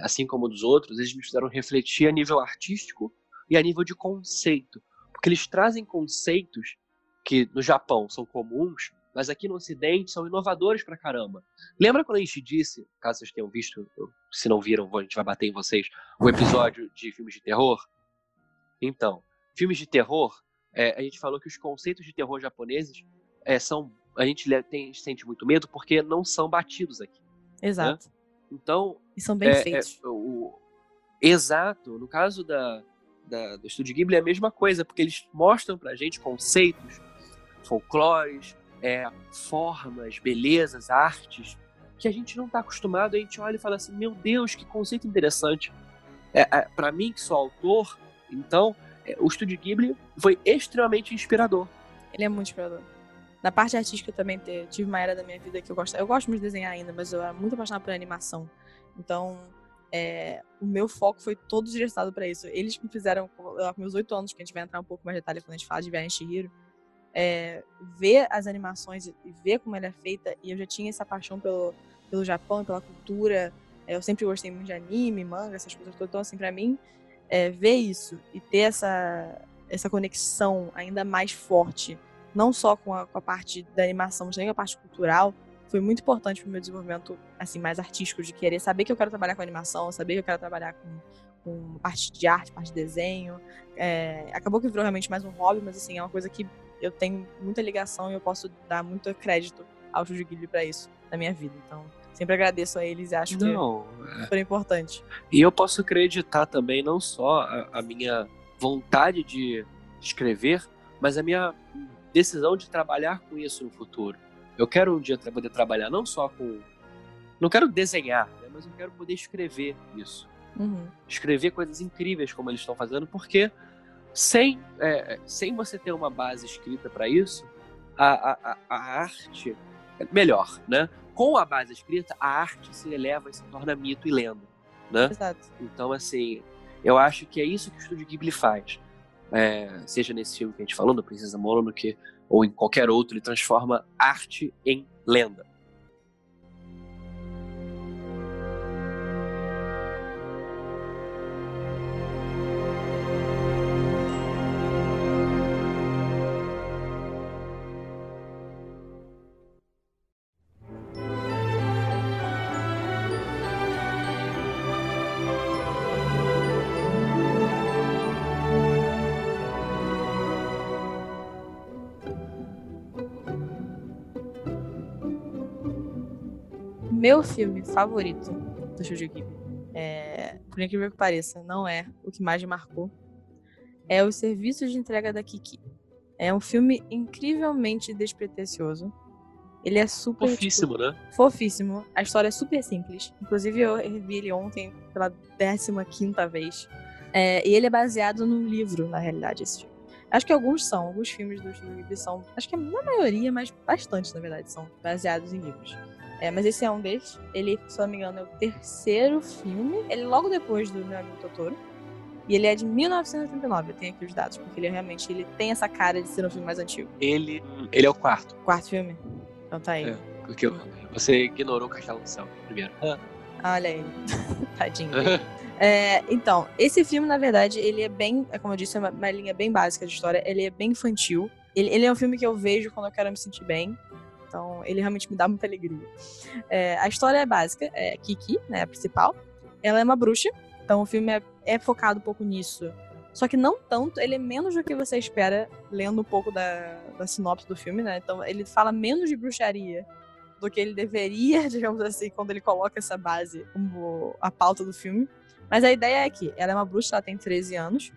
assim como dos outros, eles me fizeram refletir a nível artístico e a nível de conceito. Porque eles trazem conceitos que no Japão são comuns, mas aqui no Ocidente são inovadores pra caramba. Lembra quando a gente disse, caso vocês tenham visto, se não viram, a gente vai bater em vocês, o episódio de filmes de terror? Então, filmes de terror, é, a gente falou que os conceitos de terror japoneses é, são a gente tem, sente muito medo porque não são batidos aqui. Né? Exato. Né? Então. E são bem é, é feitos. É, o, exato. No caso da, da, do Estúdio Ghibli é a mesma coisa, porque eles mostram pra gente conceitos, folclores, é, formas, belezas, artes, que a gente não está acostumado. A gente olha e fala assim: meu Deus, que conceito interessante. É, é para mim, que sou autor, então, é, o Estúdio Ghibli foi extremamente inspirador. Ele é muito inspirador. Na parte artística eu também tive uma era da minha vida que eu gosto. Eu gosto muito de desenhar ainda, mas eu era muito apaixonada por animação. Então, é, o meu foco foi todo direcionado para isso. Eles me fizeram, com meus oito anos, que a gente vai entrar um pouco mais de detalhe quando a gente fala de Viagem Shihiro, é, ver as animações e ver como ela é feita, e eu já tinha essa paixão pelo, pelo Japão, pela cultura, é, eu sempre gostei muito de anime, manga, essas coisas todas, então assim, pra mim, é, ver isso e ter essa, essa conexão ainda mais forte, não só com a, com a parte da animação, mas também com a parte cultural, foi muito importante para o meu desenvolvimento assim mais artístico de querer saber que eu quero trabalhar com animação, saber que eu quero trabalhar com, com parte de arte, parte de desenho. É, acabou que virou realmente mais um hobby, mas assim é uma coisa que eu tenho muita ligação e eu posso dar muito crédito ao Estúdio Ghibli para isso na minha vida. Então sempre agradeço a eles e acho não, que é... foi importante. E eu posso acreditar também não só a, a minha vontade de escrever, mas a minha decisão de trabalhar com isso no futuro. Eu quero um dia poder trabalhar não só com. Não quero desenhar, né, mas eu quero poder escrever isso. Uhum. Escrever coisas incríveis como eles estão fazendo, porque sem, é, sem você ter uma base escrita para isso, a, a, a arte. É melhor, né? Com a base escrita, a arte se eleva e se torna mito e lenda. Né? Exato. Então, assim, eu acho que é isso que o Estúdio Ghibli faz. É, seja nesse filme que a gente falou, do Princesa Mononoke, ou em qualquer outro, ele transforma arte em lenda. Meu filme favorito do Studio Ghibli, é, por incrível que pareça, não é o que mais me marcou, é Os Serviços de Entrega da Kiki. É um filme incrivelmente despretensioso. Ele é super. Fofíssimo, tipo, né? Fofíssimo. A história é super simples. Inclusive, eu revi ele ontem pela 15 vez. É, e ele é baseado num livro, na realidade, esse filme. Acho que alguns são, alguns filmes do Studio Ghibli são. Acho que na maioria, mas bastante, na verdade, são baseados em livros. É, mas esse é um deles. Ele, se não me engano, é o terceiro filme. Ele é logo depois do Meu Amigo Totoro. E ele é de 1989, eu tenho aqui os dados, porque ele realmente ele tem essa cara de ser um filme mais antigo. Ele, ele é o quarto. Quarto filme? Então tá aí. É, porque você ignorou o Castelo do Céu primeiro. Ah. Olha aí. Tadinho. é, então, esse filme, na verdade, ele é bem, é como eu disse, é uma, uma linha bem básica de história. Ele é bem infantil. Ele, ele é um filme que eu vejo quando eu quero me sentir bem. Então, ele realmente me dá muita alegria. É, a história é básica, é Kiki, né, a principal. Ela é uma bruxa, então o filme é, é, focado um pouco nisso. Só que não tanto, ele é menos do que você espera, lendo um pouco da, da sinopse do filme, né? Então, ele fala menos de bruxaria do que ele deveria, digamos assim, quando ele coloca essa base como a pauta do filme. Mas a ideia é que ela é uma bruxa, ela tem 13 anos.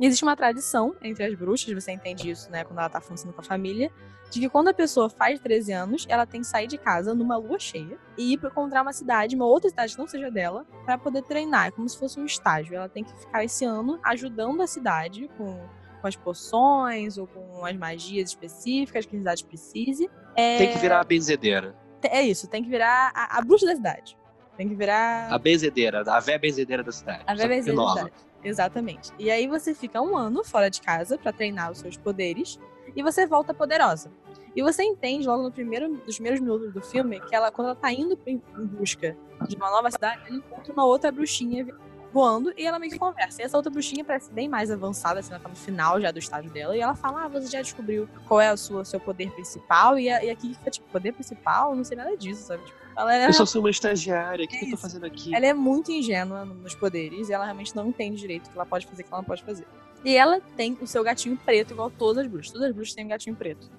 Existe uma tradição entre as bruxas, você entende isso, né, quando ela tá funcionando com a família, de que quando a pessoa faz 13 anos, ela tem que sair de casa numa lua cheia e ir para encontrar uma cidade, uma outra cidade que não seja dela, para poder treinar. É como se fosse um estágio. Ela tem que ficar esse ano ajudando a cidade com, com as poções ou com as magias específicas que a cidade precise. É... Tem que virar a benzedeira. É isso, tem que virar a, a bruxa da cidade. Tem que virar. A benzedeira, a véia benzedeira da cidade. A véia benzedeira da cidade. Exatamente. E aí você fica um ano fora de casa para treinar os seus poderes e você volta poderosa. E você entende logo no primeiro, nos primeiros minutos do filme que ela, quando ela tá indo em busca de uma nova cidade, ela encontra uma outra bruxinha voando e ela meio que conversa. E essa outra bruxinha parece bem mais avançada, assim, ela tá no final já do estágio dela, e ela fala: Ah, você já descobriu qual é o seu, poder principal? E, e aqui fica, tipo, poder principal? Não sei nada disso, sabe? Tipo, ela é... Eu só sou uma estagiária, o que, é que eu tô fazendo aqui? Ela é muito ingênua nos poderes e ela realmente não entende direito o que ela pode fazer e o que ela não pode fazer. E ela tem o seu gatinho preto, igual todas as bruxas. Todas as bruxas têm um gatinho preto.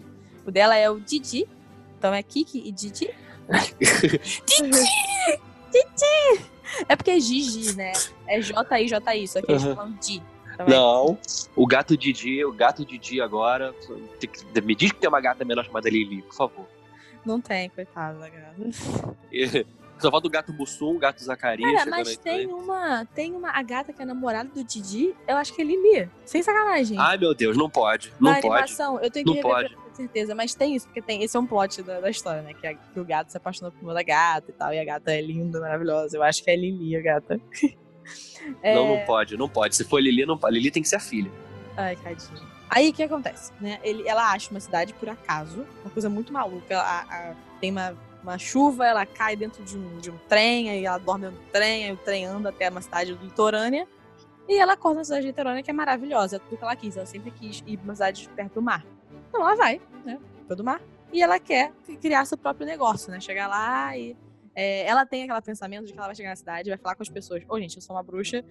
O dela é o Didi. Então é Kiki e Didi. Didi! Didi! É porque é Gigi, né? É J-I-J-I, só que eles uhum. falam Di. Não, o gato Didi, o gato Didi agora. Me diz que tem uma gata menor chamada Lili, por favor. Não tem, coitada da gata. Só falta o gato Bussum, o gato Zacarias. Cara, mas tem uma, tem uma. A gata que é namorada do Didi, eu acho que é Lili. Sem sacanagem. Ai, meu Deus, não pode. Não Na pode. animação, eu tenho que não pode. certeza, mas tem isso, porque tem. Esse é um plot da, da história, né? Que, a, que, o gato se apaixonou por uma da gata e tal. E a gata é linda, maravilhosa. Eu acho que é Lili, a gata. é... Não, não pode, não pode. Se for Lili, não pode. Lili tem que ser a filha. Ai, tadinho. Aí o que acontece? Né? Ele, ela acha uma cidade por acaso, uma coisa muito maluca. A, a, tem uma, uma chuva, ela cai dentro de um, de um trem, aí ela dorme no trem, aí o trem anda até uma cidade litorânea. E ela acorda na cidade litorânea, que é maravilhosa, é tudo que ela quis. Ela sempre quis ir pra uma cidade perto do mar. Então ela vai, né? Perto do mar. E ela quer criar seu próprio negócio, né? Chegar lá e. É, ela tem aquele pensamento de que ela vai chegar na cidade, vai falar com as pessoas: Ô, oh, gente, eu sou uma bruxa,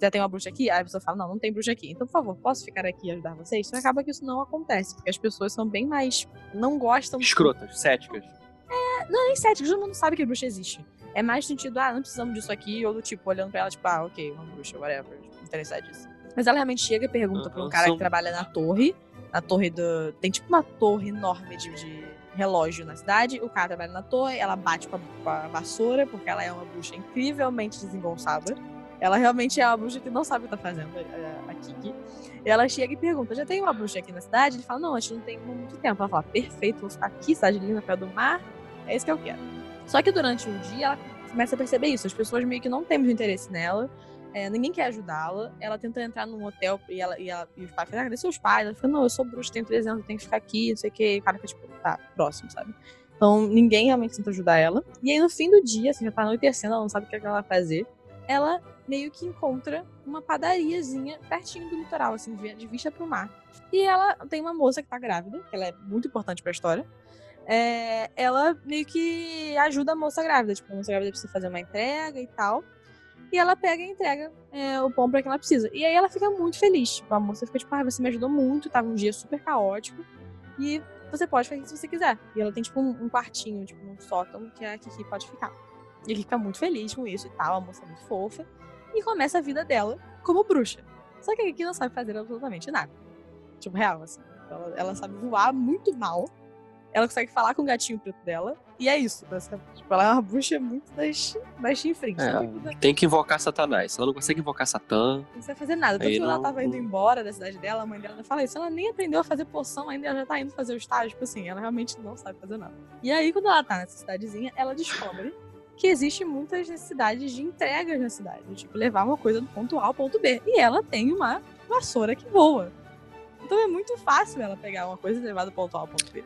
já tem uma bruxa aqui? Aí a pessoa fala: Não, não tem bruxa aqui. Então, por favor, posso ficar aqui e ajudar vocês? Então acaba que isso não acontece, porque as pessoas são bem mais. Não gostam. Escrotas, céticas. É, não, nem céticas, todo mundo sabe que bruxa existe. É mais sentido, ah, não precisamos disso aqui, ou do tipo, olhando pra ela, tipo, ah, ok, uma bruxa, whatever, interessado disso. Mas ela realmente chega e pergunta pra um cara que trabalha na torre, na torre do. Tem tipo uma torre enorme de, de relógio na cidade, o cara trabalha na torre, ela bate com a, com a vassoura, porque ela é uma bruxa incrivelmente desengonçada. Ela realmente é uma bruxa que não sabe o que tá fazendo, a Kiki. Ela chega e pergunta: já tem uma bruxa aqui na cidade? Ele fala: não, a gente não tem muito tempo. Ela fala: perfeito, vou ficar aqui, cidade linda, perto do mar. É isso que eu quero. Só que durante um dia ela começa a perceber isso. As pessoas meio que não têm muito interesse nela. É, ninguém quer ajudá-la. Ela tenta entrar num hotel e, ela, e, ela, e os pais falam, ah, cadê seus pais? Ela fica, não, eu sou bruxa, tenho 300, eu tenho que ficar aqui, não sei o que. E o cara fica, tipo, tá, próximo, sabe? Então, ninguém realmente tenta ajudar ela. E aí, no fim do dia, assim, já tá anoitecendo, ela não sabe o que ela vai fazer. Ela meio que encontra uma padariazinha pertinho do litoral, assim, de vista pro mar. E ela tem uma moça que tá grávida, que ela é muito importante pra história. É, ela meio que ajuda a moça grávida. Tipo, a moça grávida precisa fazer uma entrega e tal. E ela pega e entrega é, o pão pra quem ela precisa. E aí ela fica muito feliz. Tipo, a moça fica tipo, ah, você me ajudou muito, tava um dia super caótico. E você pode fazer se você quiser. E ela tem, tipo, um, um quartinho, tipo, um sótão que a Kiki pode ficar. E a Kiki fica muito feliz com isso e tal, a moça é muito fofa e começa a vida dela como bruxa. Só que a Kiki não sabe fazer absolutamente nada. Tipo, real, assim. Ela, ela sabe voar muito mal. Ela consegue falar com o gatinho preto dela. E é isso. Tipo, ela é uma bruxa muito das, das chifrinhas. É, tem que invocar Satanás. Ela não consegue invocar Satã. Não consegue fazer nada. Tanto que ela tava indo embora da cidade dela, a mãe dela fala isso. Ela nem aprendeu a fazer poção ainda, ela já tá indo fazer o estágio. Tipo assim, ela realmente não sabe fazer nada. E aí, quando ela tá nessa cidadezinha, ela descobre que existe muitas necessidades de entregas na cidade. Tipo, levar uma coisa do ponto A ao ponto B. E ela tem uma vassoura que voa. Então é muito fácil ela pegar uma coisa e levar do ponto A ao ponto B.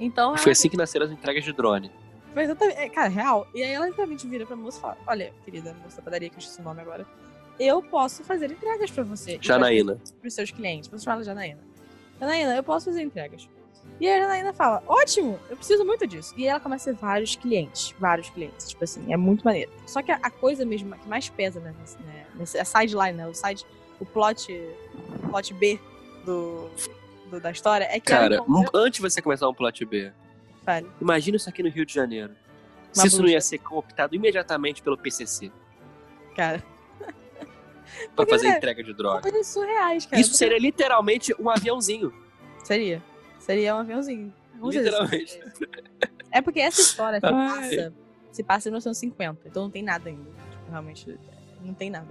Então, Foi assim que nasceram as entregas de drone. Foi exatamente. É, cara, real. E aí ela literalmente vira pra moça e fala: Olha, querida moça da padaria, que eu esqueci o nome agora. Eu posso fazer entregas pra você. Janaína. Pros seus clientes. Você fala Janaína. Janaína, eu posso fazer entregas. E a Janaína fala: ótimo, eu preciso muito disso. E ela começa a ter vários clientes, vários clientes. Tipo assim, é muito maneiro. Só que a, coisa mesmo que mais pesa, né, né, nesse, a sideline, né, o side, o plot, plot B do, do da história é que. Cara, encontra... antes de você começar um plot B, Fale. imagina isso aqui no Rio de Janeiro. Uma Se isso não ia ser cooptado imediatamente pelo PCC. Cara. pra fazer é, entrega de droga. Coisas surreais, cara. Isso seria literalmente um aviãozinho. Seria. Seria um aviãozinho. Vamos Literalmente. É porque essa história se passa, se passa em 1950, então não tem nada ainda. Tipo, realmente, não tem nada.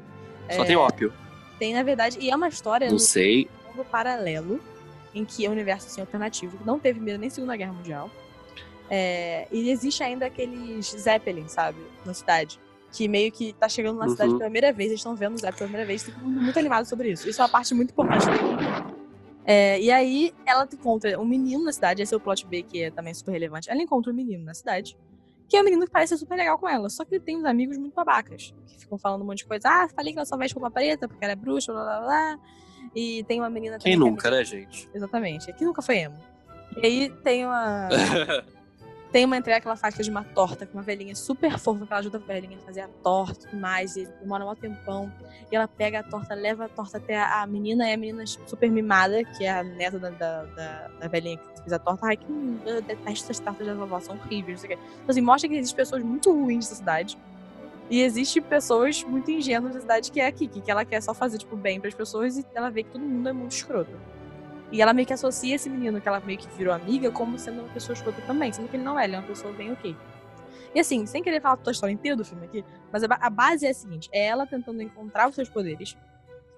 Só é, tem ópio. Tem, na verdade, e é uma história não no sei. mundo paralelo, em que é um universo assim, alternativo, que não teve Primeira nem Segunda Guerra Mundial. É, e existe ainda aqueles Zeppelin, sabe? Na cidade. Que meio que tá chegando na uhum. cidade pela primeira vez, eles estão vendo o Zeppelin pela primeira vez, muito animado sobre isso. Isso é uma parte muito importante é, e aí ela encontra um menino na cidade, esse é o plot B, que é também super relevante. Ela encontra um menino na cidade, que é um menino que parece super legal com ela, só que ele tem uns amigos muito babacas, que ficam falando um monte de coisa. Ah, falei que ela só veste roupa preta porque ela é bruxa, blá blá blá. E tem uma menina Quem nunca, é... né, gente? Exatamente. Aqui nunca foi emo. E aí tem uma. Tem uma entrega que ela faz que é de uma torta com uma velhinha super fofa, que ela ajuda a velhinha a fazer a torta e tudo mais, e demora um tempão. E ela pega a torta, leva a torta até a menina, e a menina super mimada, que é a neta da, da, da, da velhinha que fez a torta. Ai, que eu detesto essas tortas da vovó, são horríveis, não sei o quê. Então, assim, mostra que existem pessoas muito ruins nessa cidade. E existem pessoas muito ingênuas na cidade, que é a Kiki, que ela quer só fazer, tipo, bem para as pessoas e ela vê que todo mundo é muito escroto. E ela meio que associa esse menino que ela meio que virou amiga como sendo uma pessoa escrota também, sendo que ele não é, ele é uma pessoa bem ok. E assim, sem querer falar toda a história inteira do filme aqui, mas a, base é a seguinte: é ela tentando encontrar os seus poderes,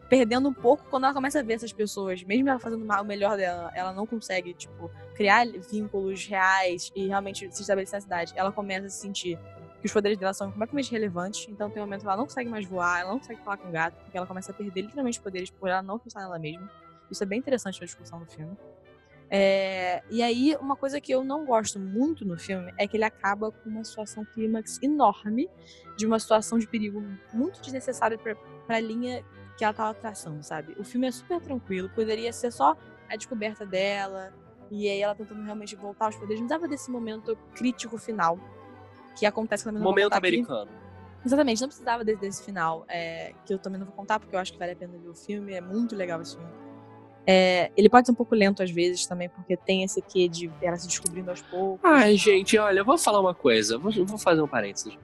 perdendo um pouco quando ela começa a ver essas pessoas, mesmo ela fazendo o melhor dela, ela não consegue, tipo, criar vínculos reais e realmente se estabelecer na cidade. Ela começa a se sentir que os poderes dela são completamente relevantes, então tem um momento que ela não consegue mais voar, ela não consegue falar com o gato, porque ela começa a perder literalmente os poderes por ela não pensar nela mesma. Isso é bem interessante na discussão do filme. É, e aí, uma coisa que eu não gosto muito no filme é que ele acaba com uma situação clímax enorme, de uma situação de perigo muito desnecessária para a linha que ela tava traçando, sabe? O filme é super tranquilo, poderia ser só a descoberta dela, e aí ela tentando realmente voltar aos poderes. Não dava desse momento crítico final, que acontece quando Momento americano. Aqui. Exatamente, não precisava desse, desse final, é, que eu também não vou contar, porque eu acho que vale a pena ver o filme, é muito legal esse filme. É, ele pode ser um pouco lento às vezes também, porque tem esse quê de ela se descobrindo aos poucos. Ai, gente, olha, eu vou falar uma coisa, vou, vou fazer um parênteses.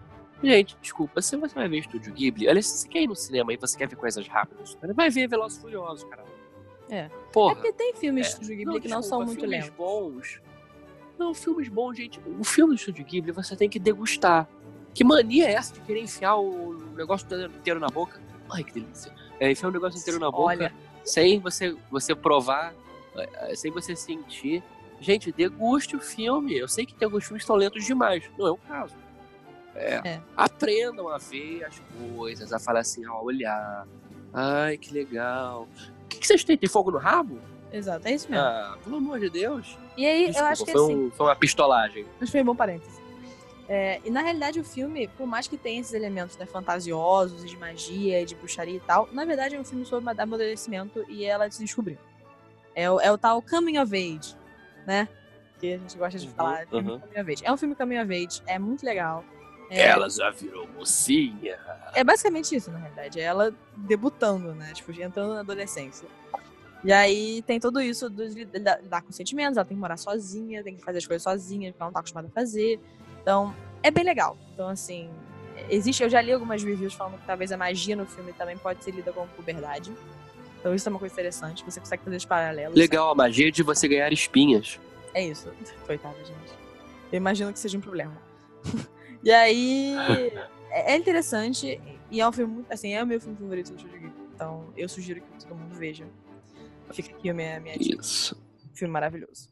Gente, desculpa, se você vai ver Estúdio Ghibli, olha, se você quer ir no cinema e você quer ver coisas rápidas, vai ver Velozes Furiosos, cara. É. Porra. É porque tem filmes é. do Estúdio Ghibli não, que não são muito lentos. bons. Não, filmes bons, gente. O filme do Estúdio Ghibli você tem que degustar. Que mania é essa de querer enfiar o negócio inteiro na boca? Ai, que delícia. É, enfiar o negócio inteiro na boca. Olha, sem você, você provar, é, sem você sentir. Gente, deguste o filme. Eu sei que tem alguns filmes que estão lentos demais. Não é o caso. É, é. Aprendam a ver as coisas, a falar assim, a olhar. Ai, que legal. O que, que vocês têm? Tem fogo no rabo? Exato, é isso mesmo. Ah, pelo amor de Deus. E aí, Desculpa, eu acho que foi, assim, um, foi uma pistolagem. Mas foi um bom parênteses. É, e na realidade o filme, por mais que tenha esses elementos né, fantasiosos, de magia, de bruxaria e tal, na verdade é um filme sobre amadurecimento e ela se descobriu. É o, é o tal coming of age, né? Que a gente gosta de uhum, falar. Uhum. Coming of age. É um filme coming of age, é muito legal. É, ela já virou mocinha. É basicamente isso, na realidade. É ela debutando, né? Tipo, entrando na adolescência. E aí tem tudo isso de lidar com sentimentos, ela tem que morar sozinha, tem que fazer as coisas sozinha, que ela não tá acostumada a fazer. Então, é bem legal. Então, assim, existe. Eu já li algumas reviews falando que talvez a magia no filme também pode ser lida com puberdade. Então, isso é uma coisa interessante. Você consegue fazer os paralelos. Legal, sabe? a magia de você ganhar espinhas. É isso. Coitada, gente. Eu imagino que seja um problema. e aí. É, interessante. E é um filme muito. Assim, é o meu filme favorito do Studio Então, eu sugiro que todo mundo veja. Fica aqui a minha, minha dica. Isso. Filme maravilhoso.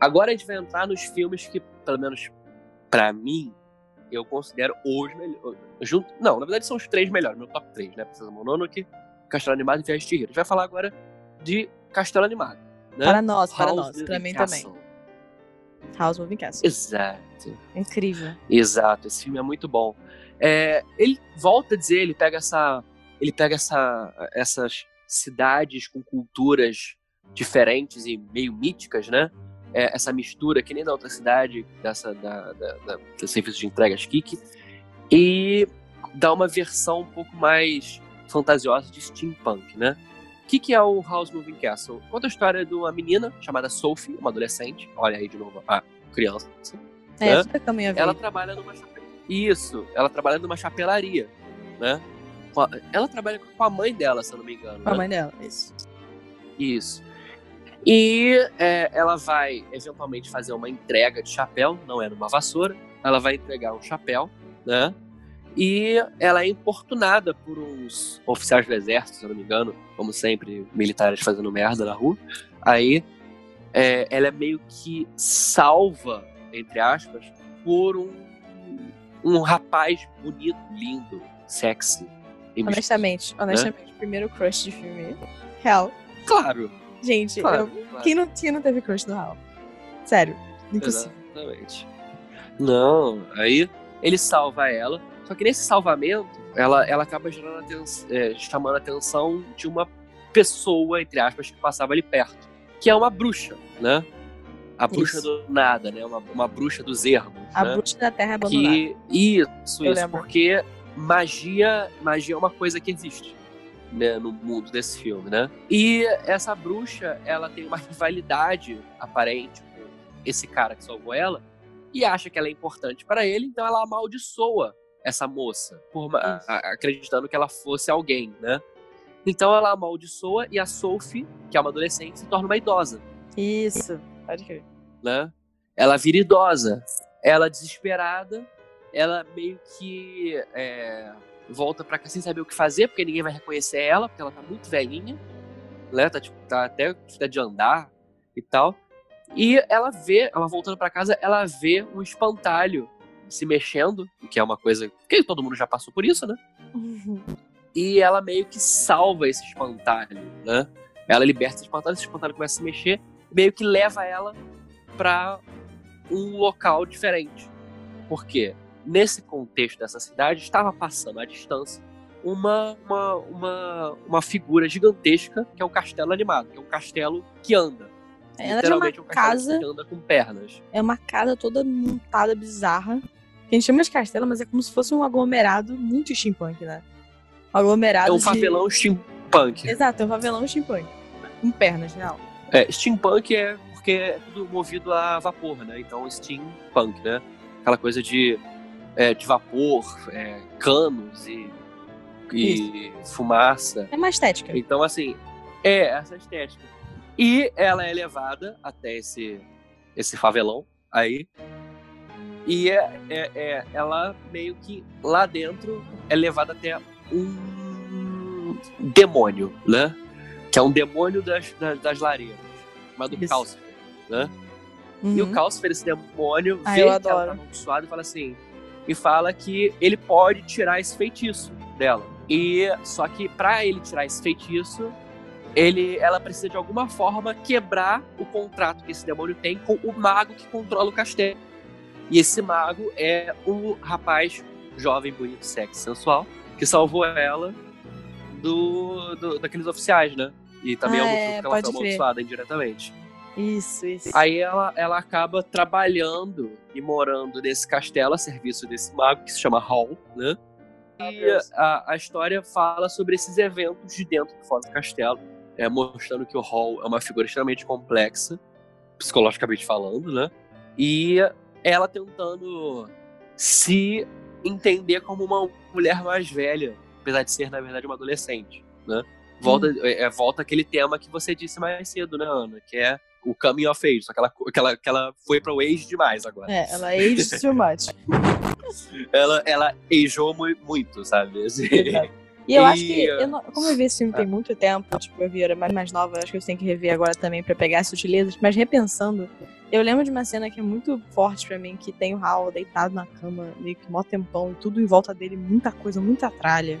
Agora a gente vai entrar nos filmes que, pelo menos para mim, eu considero os melhores. Junto, não, na verdade são os três melhores, meu top 3, né? Princesa Mononoke, Castelo Animado e Viagem de A gente vai falar agora de Castelo Animado. Né? Para nós, para House nós, para mim Castle. também. House Moving Castle. Exato. Incrível. Exato, esse filme é muito bom. É, ele volta a dizer, ele pega essa, ele pega essa, essas cidades com culturas diferentes e meio míticas, né? É, essa mistura, que nem da outra cidade, dessa da, da, da, da serviço de entregas Kik, e dá uma versão um pouco mais fantasiosa de steampunk, né? O que, que é o House Moving Castle? Conta a história de uma menina chamada Sophie, uma adolescente, olha aí de novo, a criança. É, né? super caminho Ela trabalha numa Isso, ela trabalha numa chapelaria, né? Ela trabalha com a mãe dela, se eu não me engano. Com né? a mãe dela, isso. Isso. E é, ela vai eventualmente fazer uma entrega de chapéu, não é numa vassoura, ela vai entregar um chapéu, né? E ela é importunada por uns oficiais do exército, se eu não me engano, como sempre, militares fazendo merda na rua. Aí é, ela é meio que salva, entre aspas, por um, um rapaz bonito, lindo, sexy. Honestamente, honestamente, né? primeiro crush de filme. Real. Claro, Gente, claro, eu, claro. Quem, não, quem não teve crush no Hal? Sério, impossível. Exatamente. Não, aí ele salva ela, só que nesse salvamento, ela, ela acaba gerando atenção, é, chamando a atenção de uma pessoa, entre aspas, que passava ali perto, que é uma bruxa, né? A bruxa isso. do nada, né? Uma, uma bruxa dos ermos. A né? bruxa da terra abandonada. Que, isso, Eu isso, lembro. porque magia, magia é uma coisa que existe. Né, no mundo desse filme, né? E essa bruxa, ela tem uma rivalidade aparente com esse cara que salvou ela e acha que ela é importante para ele, então ela amaldiçoa essa moça, por, a, a, acreditando que ela fosse alguém, né? Então ela amaldiçoa e a Sophie, que é uma adolescente, se torna uma idosa. Isso, pode crer. Né? Ela vira idosa. Ela desesperada, ela meio que é, volta pra cá sem saber o que fazer, porque ninguém vai reconhecer ela, porque ela tá muito velhinha, né? Tá, tipo, tá até de andar e tal. E ela vê, ela voltando para casa, ela vê um espantalho se mexendo, que é uma coisa que todo mundo já passou por isso, né? Uhum. E ela meio que salva esse espantalho, né? Ela liberta esse espantalho, esse espantalho começa a se mexer, meio que leva ela para um local diferente. Por quê? Nesse contexto dessa cidade, estava passando à distância uma, uma, uma, uma figura gigantesca que é o castelo animado, que é um castelo que anda. É, Literalmente é uma um casa que anda com pernas. É uma casa toda montada bizarra. Que a gente chama de castelo, mas é como se fosse um aglomerado muito steampunk, né? Um aglomerado. É um de... favelão steampunk. Exato, é um favelão steampunk. Com pernas, real. É, steampunk é porque é tudo movido a vapor, né? Então steampunk, né? Aquela coisa de é, de vapor, é, canos e, e fumaça. É uma estética. Então, assim, é essa estética. E ela é levada até esse, esse favelão aí. E é, é, é, ela meio que lá dentro é levada até um demônio, né? Que é um demônio das, das, das lareiras, chamado Calcifer, né? Uhum. E o Calcifer, esse demônio, ah, vê que ela tá amaldiçoada e fala assim: e fala que ele pode tirar esse feitiço dela. E só que para ele tirar esse feitiço, ele, ela precisa de alguma forma quebrar o contrato que esse demônio tem com o mago que controla o castelo. E esse mago é o rapaz jovem, bonito, sexy, sensual, que salvou ela do, do daqueles oficiais, né? E também ah, é o motivo é, que ela foi amaldiçoada indiretamente. Isso, isso. Aí ela, ela acaba trabalhando e morando nesse castelo a serviço desse mago que se chama Hall, né? E a, a história fala sobre esses eventos de dentro e fora do castelo, é, mostrando que o Hall é uma figura extremamente complexa, psicologicamente falando, né? E ela tentando se entender como uma mulher mais velha, apesar de ser, na verdade, uma adolescente, né? Volta, hum. é, volta aquele tema que você disse mais cedo, né, Ana? Que é o coming of age, só que ela, que ela, que ela foi pro age demais agora. É, ela age too much. ela, ela ageou muito, sabe? Assim. E eu e... acho que, eu não, como eu vi esse filme tem ah. muito tempo, tipo, eu vi, eu era mais, mais nova, acho que eu tenho que rever agora também para pegar as sutilezas, mas repensando, eu lembro de uma cena que é muito forte para mim, que tem o Hal deitado na cama, meio que mó tempão, e tudo em volta dele, muita coisa, muita tralha.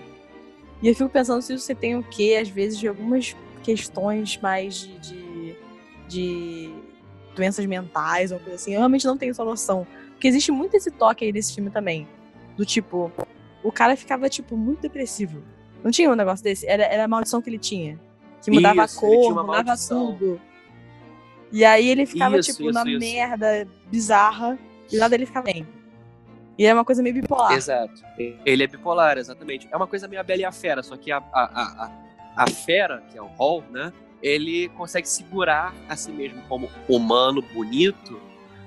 E eu fico pensando se você tem o quê, às vezes, de algumas questões mais de, de de doenças mentais ou coisa assim. Eu realmente não tenho essa noção. Porque existe muito esse toque aí desse filme também. Do tipo, o cara ficava, tipo, muito depressivo. Não tinha um negócio desse? Era, era a maldição que ele tinha. Que mudava isso, a cor, mudava tudo. E aí ele ficava, isso, tipo, isso, na merda bizarra. E lá dele ficava bem. E é uma coisa meio bipolar. Exato. Ele é bipolar, exatamente. É uma coisa meio a Bela e a Fera, só que a, a, a, a Fera, que é o Hall, né? Ele consegue segurar a si mesmo como humano bonito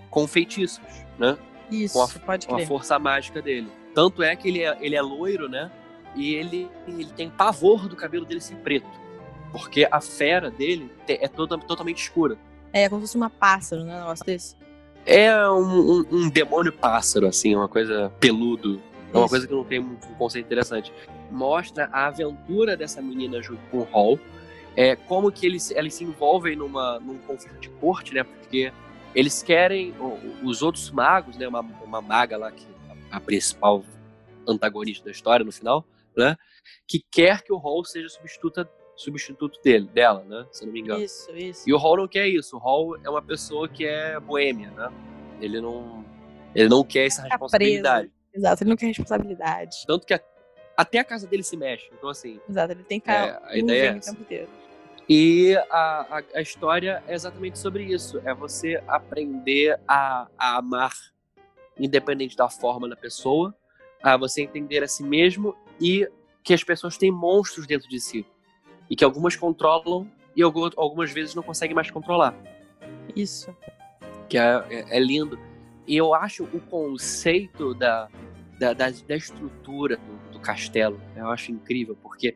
com feitiços, né? Isso, com a, pode com a força mágica dele. Tanto é que ele é, ele é loiro, né? E ele, ele tem pavor do cabelo dele ser preto. Porque a fera dele é toda, totalmente escura. É, como se fosse uma pássaro, né? Um negócio desse. É um, um, um demônio pássaro, assim, uma coisa peludo. É uma Isso. coisa que não tem um conceito interessante. Mostra a aventura dessa menina junto com o Hall é, como que eles, eles se envolvem numa, num conflito de corte, né? Porque eles querem, os outros magos, né? Uma, uma maga lá, que a principal antagonista da história no final, né? Que quer que o Hall seja substituta, substituto dele, dela, né? Se não me engano. Isso, isso. E o Hall não quer isso. O Hall é uma pessoa que é boêmia, né? Ele não, ele não quer essa responsabilidade. Preso. Exato, ele não quer responsabilidade. Tanto que a, até a casa dele se mexe. Então, assim. Exato, ele tem cara é, a ideia é o tempo inteiro. E a, a, a, história é exatamente sobre isso. É você aprender a, a, amar, independente da forma da pessoa, a você entender a si mesmo e que as pessoas têm monstros dentro de si. E que algumas controlam e algumas vezes não conseguem mais controlar. Isso. Que é, é, é lindo. E eu acho o conceito da, da, da, da estrutura do, do, castelo, eu acho incrível, porque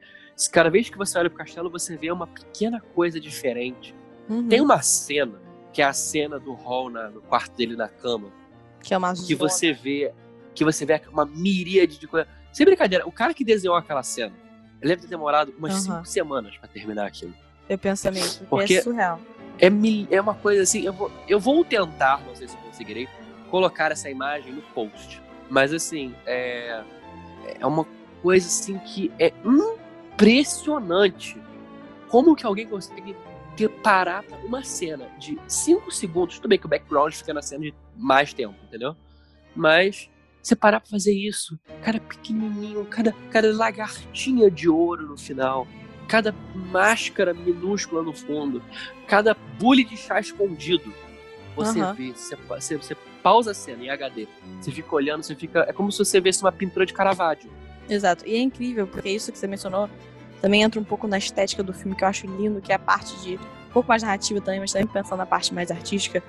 cada vez que você olha pro castelo, você vê uma pequena coisa diferente. Uhum. Tem uma cena, que é a cena do Hall na, no quarto dele na cama. Que é uma Que você vê. Que você vê uma miríade de coisas. Sem brincadeira, o cara que desenhou aquela cena, ele deve ter demorado umas uhum. cinco semanas para terminar aquilo. Eu penso também, porque, é surreal. É, é uma coisa assim, eu vou, eu vou tentar, não sei se conseguirei, colocar essa imagem no post. Mas assim, é, é uma coisa assim que é impressionante. Como que alguém consegue parar pra uma cena de 5 segundos, tudo bem que o background fica na cena de mais tempo, entendeu? Mas você parar pra fazer isso, cada pequenininho, cada, cada lagartinha de ouro no final, cada máscara minúscula no fundo, cada bule de chá escondido. Você uhum. vê, você, você, você, pausa a cena em HD, você fica olhando, você fica. É como se você visse uma pintura de Caravaggio. Exato. E é incrível, porque isso que você mencionou também entra um pouco na estética do filme, que eu acho lindo, que é a parte de. um pouco mais narrativa também, mas também pensando na parte mais artística.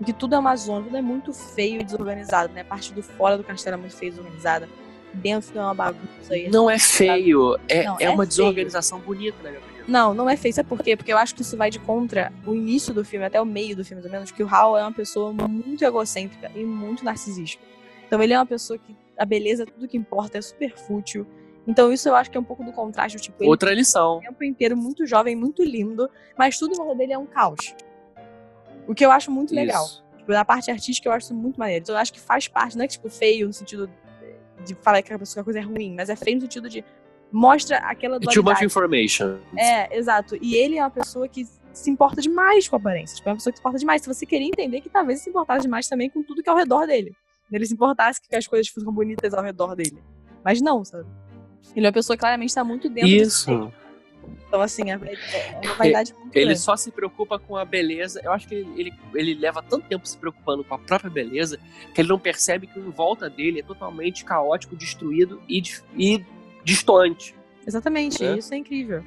Em que tudo é uma zona, tudo é muito feio e desorganizado, né? A parte do fora do castelo é muito feio e desorganizada dentro é uma bagunça. Aí, não é feio, é, não, é, é, uma feio. desorganização bonita, né, Não, não é feio. Sabe por quê? Porque eu acho que isso vai de contra o início do filme, até o meio do filme, mais ou menos, que o Hal é uma pessoa muito egocêntrica e muito narcisista. Então ele é uma pessoa que a beleza, tudo que importa, é super fútil. Então isso eu acho que é um pouco do contraste. Tipo, Outra lição. O tempo inteiro muito jovem, muito lindo, mas tudo em volta dele é um caos. O que eu acho muito legal. Tipo, na parte artística eu acho isso muito maneiro. Então eu acho que faz parte, não é tipo feio no sentido de falar que a, pessoa, coisa é ruim, mas é feio no sentido de mostra aquela dualidade. Too much information. É, exato. E ele é uma pessoa que se importa demais com a aparência. Tipo, é uma pessoa que se importa demais. Se você queria entender que talvez se importasse demais também com tudo que é ao redor dele. Ele se importasse que as coisas ficam bonitas ao redor dele. Mas não, sabe? Ele é uma pessoa que claramente está muito dentro Isso. Então, assim, é, é uma vaidade muito Ele grande. só se preocupa com a beleza. Eu acho que ele, ele, ele, leva tanto tempo se preocupando com a própria beleza que ele não percebe que em volta dele é totalmente caótico, destruído e, e distante. Exatamente, né? isso é incrível.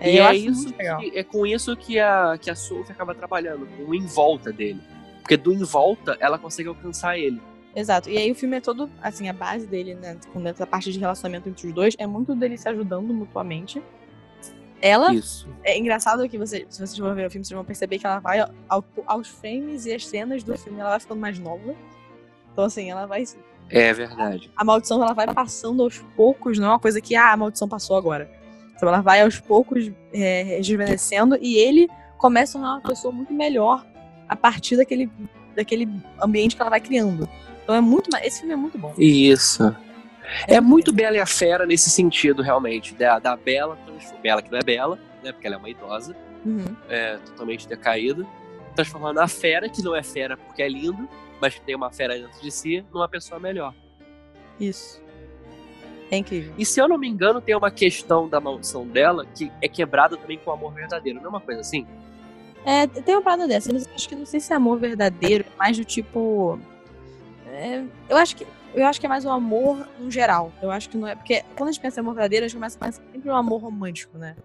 É, e é, isso que, é com isso que a, que a Sophie acaba trabalhando, com o em volta dele. Porque do em volta ela consegue alcançar ele. Exato. E aí o filme é todo, assim, a base dele, né, com essa parte de relacionamento entre os dois, é muito dele se ajudando mutuamente. Ela. Isso. É engraçado que você, se vocês vão ver o filme, vocês vão perceber que ela vai ao, aos frames e as cenas do filme, ela vai ficando mais nova. Então, assim, ela vai. É verdade. A, a maldição ela vai passando aos poucos, não é uma coisa que, ah, a maldição passou agora. Então ela vai aos poucos é, rejuvenescendo e ele começa a uma pessoa muito melhor a partir daquele, daquele ambiente que ela vai criando. Então é muito. Esse filme é muito bom. Isso. É muito Bela e a Fera nesse sentido, realmente. Da, da Bela, Bela que não é Bela, né? Porque ela é uma idosa, uhum. é, totalmente decaída. Transformando a fera, que não é fera porque é lindo, mas que tem uma fera dentro de si, numa pessoa melhor. Isso. É incrível. E se eu não me engano, tem uma questão da maldição dela que é quebrada também com o amor verdadeiro, não é uma coisa assim? É, tem uma parada dessa, mas acho que não sei se é amor verdadeiro, é mais do tipo. É, eu acho que eu acho que é mais um amor no geral. Eu acho que não é. Porque quando a gente pensa em amor verdadeiro, a gente começa a pensar sempre um amor romântico, né?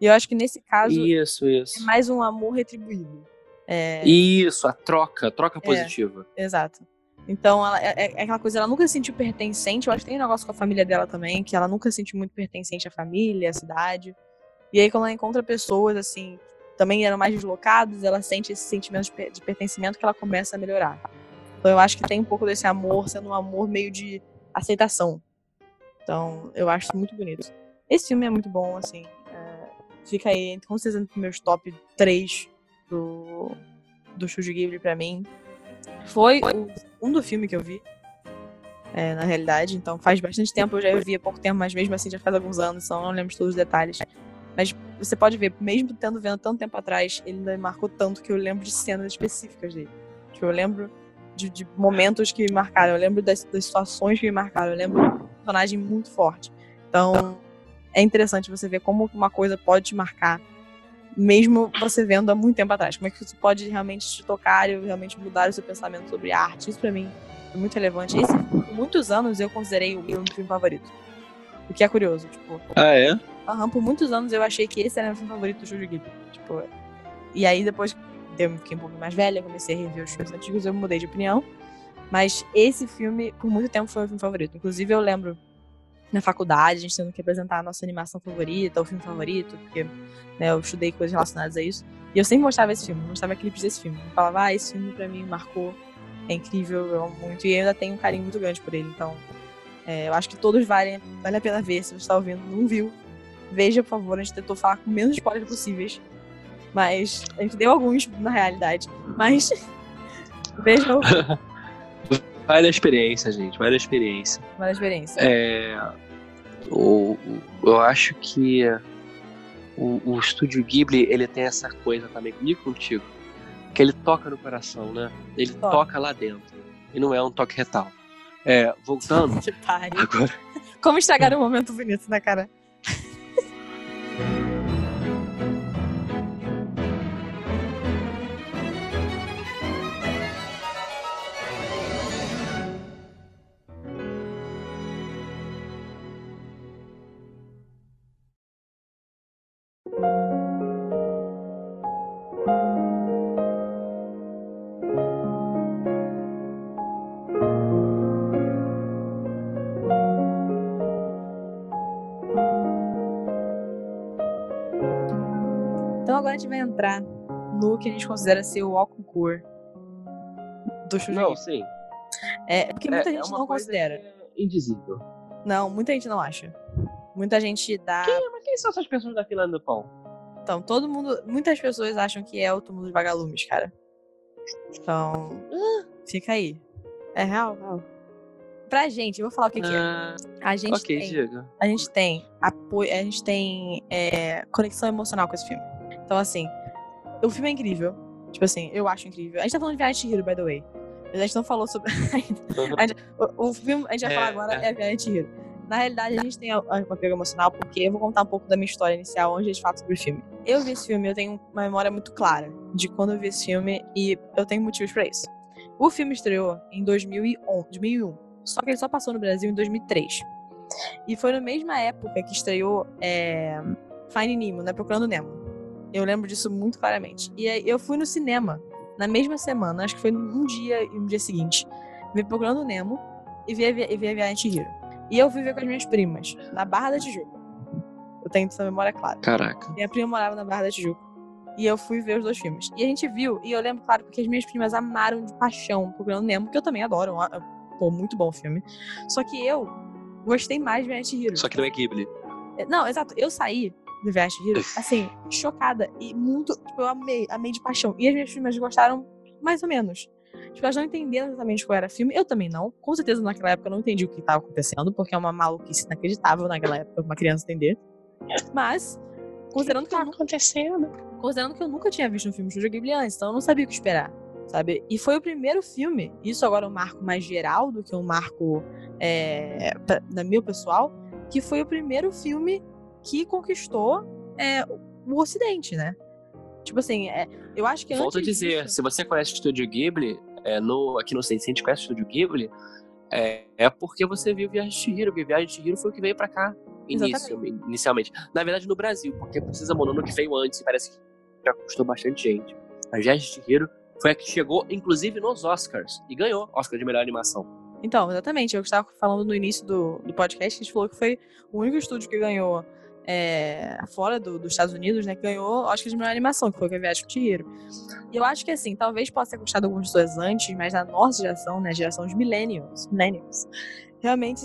E eu acho que nesse caso. Isso, isso. É mais um amor retribuído. É... Isso, a troca, a troca é, positiva. Exato. Então, ela, é, é, aquela coisa, ela nunca se sentiu pertencente. Eu acho que tem um negócio com a família dela também, que ela nunca se sentiu muito pertencente à família, à cidade. E aí, quando ela encontra pessoas, assim, também eram mais deslocadas, ela sente esse sentimento de pertencimento que ela começa a melhorar. Então eu acho que tem um pouco desse amor sendo um amor meio de aceitação. Então eu acho muito bonito. Esse filme é muito bom, assim. É, fica aí, com certeza, entre meus top 3 do, do Shuji Ghibli pra mim. Foi o segundo filme que eu vi. É, na realidade, então faz bastante tempo, eu já vi há pouco tempo, mas mesmo assim já faz alguns anos, então não lembro todos os detalhes. Mas você pode ver, mesmo tendo vendo tanto tempo atrás, ele ainda me marcou tanto que eu lembro de cenas específicas dele. Tipo, eu lembro de, de, momentos que me marcaram. Eu lembro das, das, situações que me marcaram. Eu lembro de um personagem muito forte. Então, é interessante você ver como uma coisa pode te marcar, mesmo você vendo há muito tempo atrás. Como é que isso pode realmente te tocar e realmente mudar o seu pensamento sobre arte. Isso, para mim, é muito relevante. Esse, por muitos anos, eu considerei o meu filme favorito. O que é curioso, tipo. Ah, é? Aham, por muitos anos eu achei que esse era o meu filme favorito do Studio Ghibli. Tipo, e aí depois eu fiquei um pouco mais velha, comecei a rever os filmes antigos, eu mudei de opinião. Mas esse filme, por muito tempo, foi o filme favorito. Inclusive, eu lembro na faculdade, a gente tendo que apresentar a nossa animação favorita, o filme favorito, porque né, eu estudei coisas relacionadas a isso. E eu sempre mostrava esse filme, mostrava clipes desse filme. Eu falava, ah, esse filme pra mim marcou, é incrível, eu amo muito. E eu ainda tenho um carinho muito grande por ele. Então, é, eu acho que todos valem, vale a pena ver. Se você está ouvindo, não viu, veja, por favor. A gente tentou falar com menos spoilers possíveis. Mas a gente deu alguns, na realidade. Mas veja o Vale a experiência, gente. Vale a experiência. Vale a experiência. É, o, eu acho que o, o estúdio Ghibli, ele tem essa coisa também comigo e contigo. Que ele toca no coração, né? Ele toca, toca lá dentro. E não é um toque retal. É, voltando. Que pare. Agora. Como estragar um momento bonito, né, cara? Gente vai entrar no que a gente considera ser o concurso do Shujin. Não, sim. É porque muita É- é gente uma não considera. é Indizível. Não, muita gente não acha. Muita gente dá. Quem, mas quem são essas pessoas da fila do pão? Então, todo mundo. Muitas pessoas acham que é o túmulo dos vagalumes, cara. Então. Fica aí. É real, real. Pra gente, eu vou falar o que, que é. Ah, A gente ok, tem. diga. A gente tem apoio. A gente tem é, conexão emocional com esse filme. Então, assim, o filme é incrível. Tipo assim, eu acho incrível. A gente tá falando de Viagem de Hiro, by the way. A gente não falou sobre. Gente- o, o filme a gente vai É, falar agora é. é Viagem de Hiro. Na realidade, a gente tem a- a- um apego emocional, porque eu vou contar um pouco da minha história inicial, onde a gente fala sobre o filme. Eu vi esse filme, eu tenho uma memória muito clara de quando eu vi esse filme, e eu tenho motivos pra isso. O filme estreou em 2011, 2001, só que ele só passou no Brasil em 2003. E foi na mesma época que estreou é, Finding Nemo, né? Procurando Nemo. Eu lembro disso muito claramente. E aí eu fui no cinema na mesma semana, acho que foi um dia e um dia seguinte, ver Procurando Nemo e ver, a Vi- ver a Viagem. E eu fui ver com as minhas primas, na Barra da Tijuca. Eu tenho essa memória clara. Caraca. Minha prima morava na Barra da Tijuca. E eu fui ver os dois filmes. E a gente viu, e eu lembro, claro, porque as minhas primas amaram de paixão Procurando Nemo, que eu também adoro. Pô, muito bom o filme. Só que eu gostei mais de Viagem de Hiro. Só que não é Ghibli. É, Não, exato. Eu saí do Viagem Hiro, assim, chocada. E muito. Tipo, eu amei, amei de paixão. E as minhas primas gostaram mais ou menos. Tipo, elas não entenderam exatamente qual era o filme. Eu também não. Com certeza naquela época eu não entendi o que estava acontecendo, porque é uma maluquice inacreditável naquela época, uma criança entender. Mas, considerando que eu, nu- acontecendo? considerando que eu nunca tinha visto um filme de Studio Ghibli antes, então eu não sabia o que esperar. Sabe? E foi o primeiro filme, isso agora é um marco mais geral do que um marco é, pra, da meu pessoal, que foi o primeiro filme que conquistou é, o Ocidente, né? Tipo assim, é, eu acho que Volto a dizer, disso- se você conhece o Estúdio Ghibli, é, no, aqui no Sense, se a gente conhece o Estúdio Ghibli, é, é porque você viu Viagem de Chihiro, porque Viagem de Chihiro foi o que veio pra cá início, inicialmente. Na verdade, no Brasil, porque Precisa Mononoke veio antes e parece que já custou bastante gente. A Viagem de Chihiro foi a que chegou, inclusive, nos Oscars, e ganhou Oscar de melhor animação. Então, exatamente. Eu estava falando no início do, do podcast, que a gente falou que foi o único estúdio que ganhou é, fora do- dos Estados Unidos, né? Que ganhou Oscar de melhor animação, que foi o Viagem de Chihiro. E eu acho que, assim, talvez possa ter custado algumas pessoas antes, mas na nossa geração, né? Geração de millennials, millennials realmente,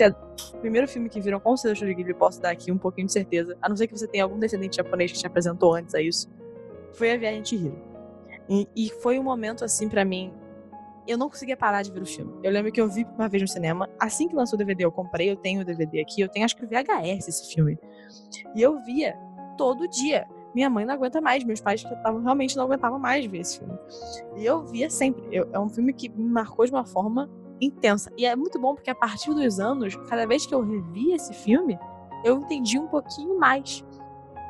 é o primeiro filme que viram com certeza de Ghibli, posso dar aqui um pouquinho de certeza, a não ser que você tenha algum descendente japonês que te apresentou antes a isso, foi a Viagem de Chihiro. E, e foi um momento, assim, pra mim, eu não conseguia parar de ver o filme. Eu lembro que eu vi uma vez no cinema, assim que lançou o DVD, eu comprei, eu tenho o DVD aqui, eu tenho acho que o VHS esse filme. E eu via todo dia. Minha mãe não aguenta mais, meus pais que estavam realmente não aguentavam mais ver esse filme. E eu via sempre. Eu- é um filme que me marcou de uma forma intensa. E é muito bom porque a partir dos anos, cada vez que eu revia esse filme, eu entendi um pouquinho mais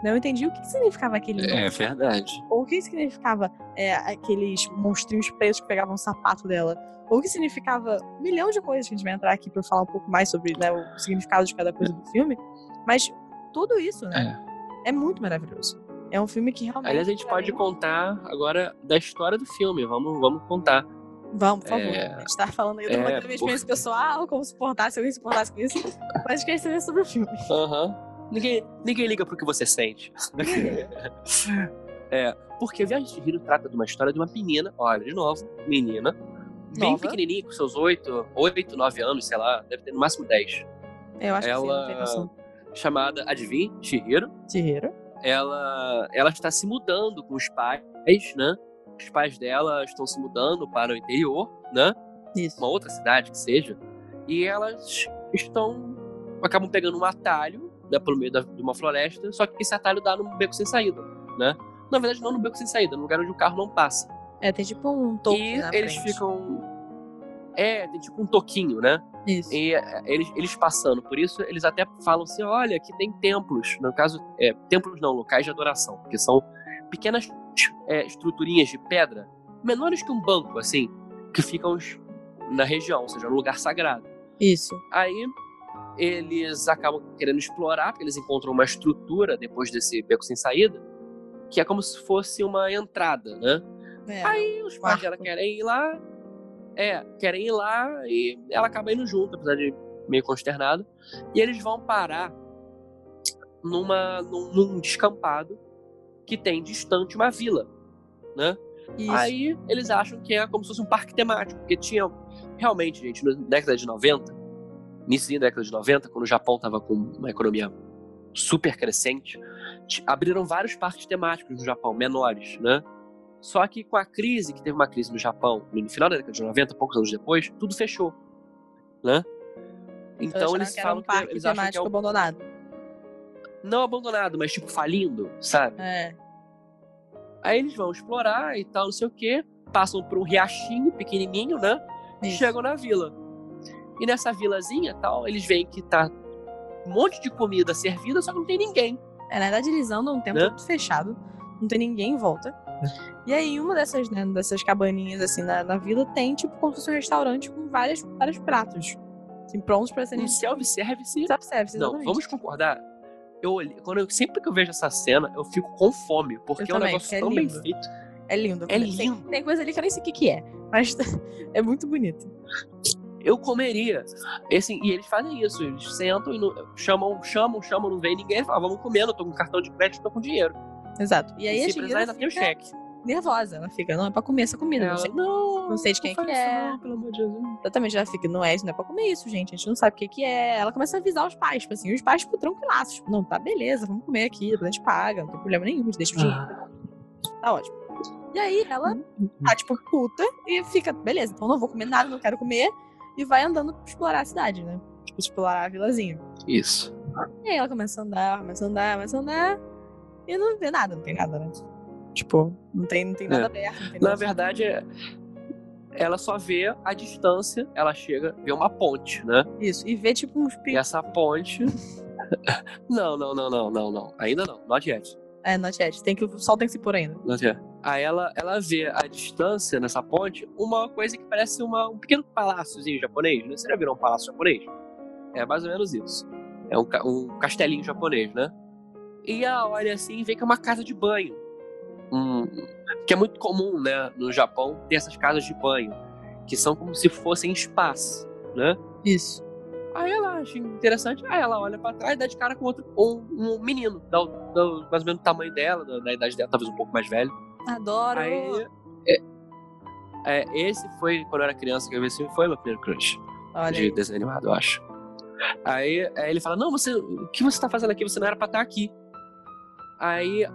Não entendi o que significava aquele. É verdade. Ou o que significava é, aqueles monstrinhos pretos que pegavam o sapato dela. Ou o que significava um milhão de coisas que a gente vai entrar aqui pra falar um pouco mais sobre né, o significado de cada coisa do filme. Mas tudo isso, né? É, é muito maravilhoso. É um filme que realmente. Aliás, a gente pode mim... contar agora da história do filme. Vamos, vamos contar. Vamos, por favor. É... A gente tá falando aí de uma é, minha experiência por... pessoal, como se alguém se portasse com isso. Mas saber sobre o filme. Aham. Uhum. Ninguém, ninguém liga pro que você sente. é, porque a Viagem de Hiro trata de uma história de uma menina, olha, de novo, menina, bem Nova. pequenininha, com seus 8, 8, 9 anos, sei lá, deve ter no máximo 10. Eu acho ela, que sim, chamada, adivinha, Chihiro. Chihiro. Ela, ela está se mudando com os pais, né? Os pais dela estão se mudando para o interior, né? Isso. Uma outra cidade que seja. E elas estão. acabam pegando um atalho né, pelo meio da, de uma floresta, só que esse atalho dá num beco sem saída, né? Na verdade, não no beco sem saída, no lugar onde o carro não passa. É, tem tipo um toquinho. E eles frente. ficam. É, tem tipo um toquinho, né? Isso. E é, eles, eles passando por isso, eles até falam assim: olha, aqui tem templos. No caso, é, templos não, locais de adoração, que são pequenas é, estruturinhas de pedra, menores que um banco, assim, que ficam na região, ou seja, no lugar sagrado. Isso. Aí eles acabam querendo explorar, porque eles encontram uma estrutura depois desse beco sem saída, que é como se fosse uma entrada, né? É, Aí os pais dela querem ir lá, é, querem ir lá e ela acaba indo junto, apesar de meio consternado. E eles vão parar numa, num, num descampado que tem distante uma vila, né? Isso. Aí eles acham que é como se fosse um parque temático, porque tinha realmente, gente, na década de 90, início da década de 90, quando o Japão estava com uma economia super crescente, abriram vários parques temáticos no Japão, menores, né? Só que com a crise, que teve uma crise no Japão no final da década de 90, poucos anos depois, tudo fechou, né? Então eles que falam um parque que eles acham que é um... abandonado. Não abandonado, mas tipo falindo, sabe? É. Aí eles vão explorar e tal, não sei o quê, passam por um riachinho pequenininho, né? E chegam na vila. E nessa vilazinha tal, eles veem que tá um monte de comida servida, só que não tem ninguém. É, na verdade, eles andam um tempo né? fechado, não tem ninguém em volta. E aí, uma dessas, né, dessas cabaninhas, assim, na, na vila, tem, tipo, como se fosse um restaurante com vários, vários pratos. Assim, prontos pra serem... Um self-service? Self-service, Não, vamos concordar? Eu, quando eu, sempre que eu vejo essa cena, eu fico com fome, porque eu é um negócio é tão lindo. bem feito. É lindo. É lindo. Tem, tem coisa ali que eu nem sei o que, que é, mas é muito bonito eu comeria. E, assim, e eles fazem isso, eles sentam e chamam, chamam, chamam, não vem ninguém, falam, ah, vamos comendo, tô com cartão de crédito, tô com dinheiro. Exato. E aí e a precisar, ainda tem o cheque. Nervosa, ela fica, não é pra comer essa comida. Ela, não, sei, não, não sei de quem não que é. Não, pelo amor de Deus. Exatamente, ela fica, não é não é pra comer isso, gente. A gente não sabe o que, que é. Ela começa a avisar os pais, tipo assim, os pais, tipo, tranquilaços. Tipo, não, tá beleza, vamos comer aqui, depois a gente paga, não tem problema nenhum, a gente deixa o dinheiro. Ah. Tá ótimo. E aí ela uhum. tá, tipo, puta e fica, beleza, então não vou comer nada, não quero comer e vai andando pra explorar a cidade, né? Tipo, explorar a vilazinha. Isso. E aí ela começa a andar, começa a andar, começa a andar. E não vê nada, não tem nada, né? Tipo, não tem, não tem nada é. aberto. Tem Na verdade, é, ela só vê a distância, ela chega, vê uma ponte, né? Isso, e vê tipo uns E essa ponte. não, não, não, não, não, não. Ainda não, not yet. É, not yet. Tem que, o sol tem que se pôr ainda. Not yet. Aí ela, ela vê a distância nessa ponte uma coisa que parece uma, um pequeno paláciozinho japonês, né? Você já viram um palácio japonês? É mais ou menos isso. É um, um castelinho japonês, né? E ela olha assim e vê que é uma casa de banho. Um, que é muito comum, né? No Japão, ter essas casas de banho. Que são como se fossem spas, né? Isso. Aí ela acha interessante, aí ela olha pra trás e dá de cara com outro, um, um menino, dá, dá mais ou menos o tamanho dela, da, da idade dela, talvez um pouco mais velho. Adoro! Aí, é, é, esse foi, quando eu era criança que eu vi esse filme, foi meu primeiro crush. Olha de aí. desenho animado, eu acho. Aí, aí, ele fala, não, você, o que você tá fazendo aqui? Você não era pra estar aqui. Aí,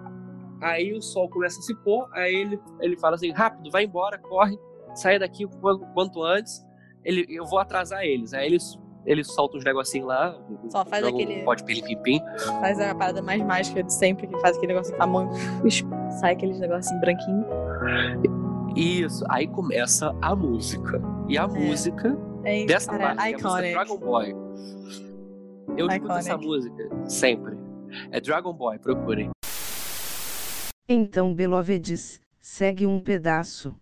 aí o sol começa a se pôr, aí ele, ele fala assim, rápido, vai embora, corre, sai daqui o quanto antes, ele, eu vou atrasar eles. Aí eles ele solta uns negocinhos lá. Só faz aquele. Pode pim-pim-pim. Faz a parada mais mágica de sempre, que faz aquele negocinho com a mão. Sai aqueles negocinho branquinho. Isso. Aí começa a música. E a é. música é, dessa cara, parte, é Dragon Boy. Eu escuto essa música sempre. É Dragon Boy, procurem. Então Belovedes, segue um pedaço.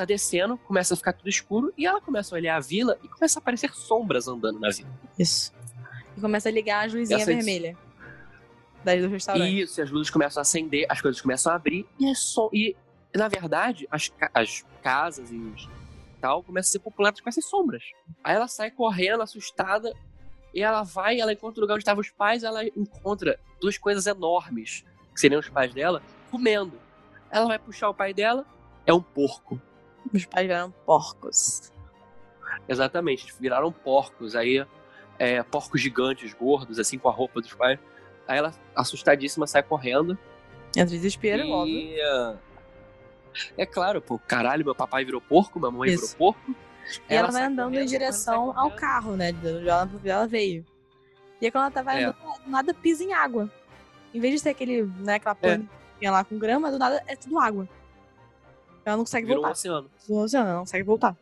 Tá descendo, começa a ficar tudo escuro e ela começa a olhar a vila e começa a aparecer sombras andando na vila. Isso. E começa a ligar Essa é- vermelhas. Das do restaurante. Isso, e as luzes começam a acender, as coisas começam a abrir e é só. E, na verdade, as, ca- as casas e os- tal começam a ser populadas com essas sombras. Aí ela sai correndo, assustada, e ela vai, ela encontra o lugar onde estavam os pais, ela encontra duas coisas enormes, que seriam os pais dela, comendo. Ela vai puxar o pai dela, é um porco. Os pais viraram porcos. Exatamente, eles viraram porcos. Aí, é, porcos gigantes, gordos, assim, com a roupa dos pais. Aí ela, assustadíssima, sai correndo. Entra desespero, e... óbvio. É claro, pô, caralho, meu papai virou porco, minha mãe Isso. virou porco. E ela, vai sai andando correndo, em direção ao carro, né? De onde ela, ela veio. E aí quando ela tava É. andando, do nada pisa em água. Em vez de ser aquele, né, aquela É. planinha lá com grama, do nada é tudo água. Ela não consegue Virou um voltar. oceano. do oceano, ela não consegue voltar.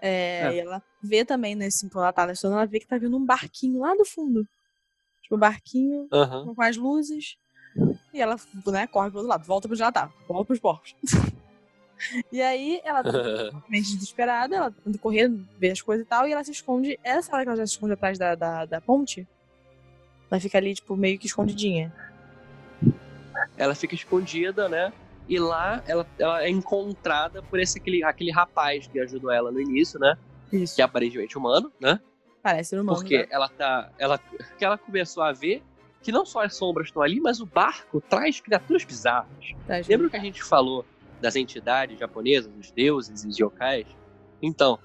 É, É. E ela vê também nesse quando ela tá na ela vê que tá vindo um barquinho lá do fundo. Tipo, um barquinho com as luzes. E ela, né, corre pro outro lado, volta pro onde ela tá, volta pros porcos. e aí ela tá completamente desesperada, ela tenta correr, ver as coisas e tal, e ela se esconde. Essa hora que ela já se esconde atrás da, da, da ponte, ela fica ali, tipo, meio que escondidinha. ela fica escondida, né? E lá ela, ela é encontrada por esse aquele, aquele rapaz que ajudou ela no início, né? Isso. Que é aparentemente humano, né? Parece humano. Porque né? ela tá. Ela, que ela começou a ver que não só as sombras estão ali, mas o barco traz criaturas bizarras. Lembra que a gente falou das entidades japonesas, os deuses e os yokais? Então,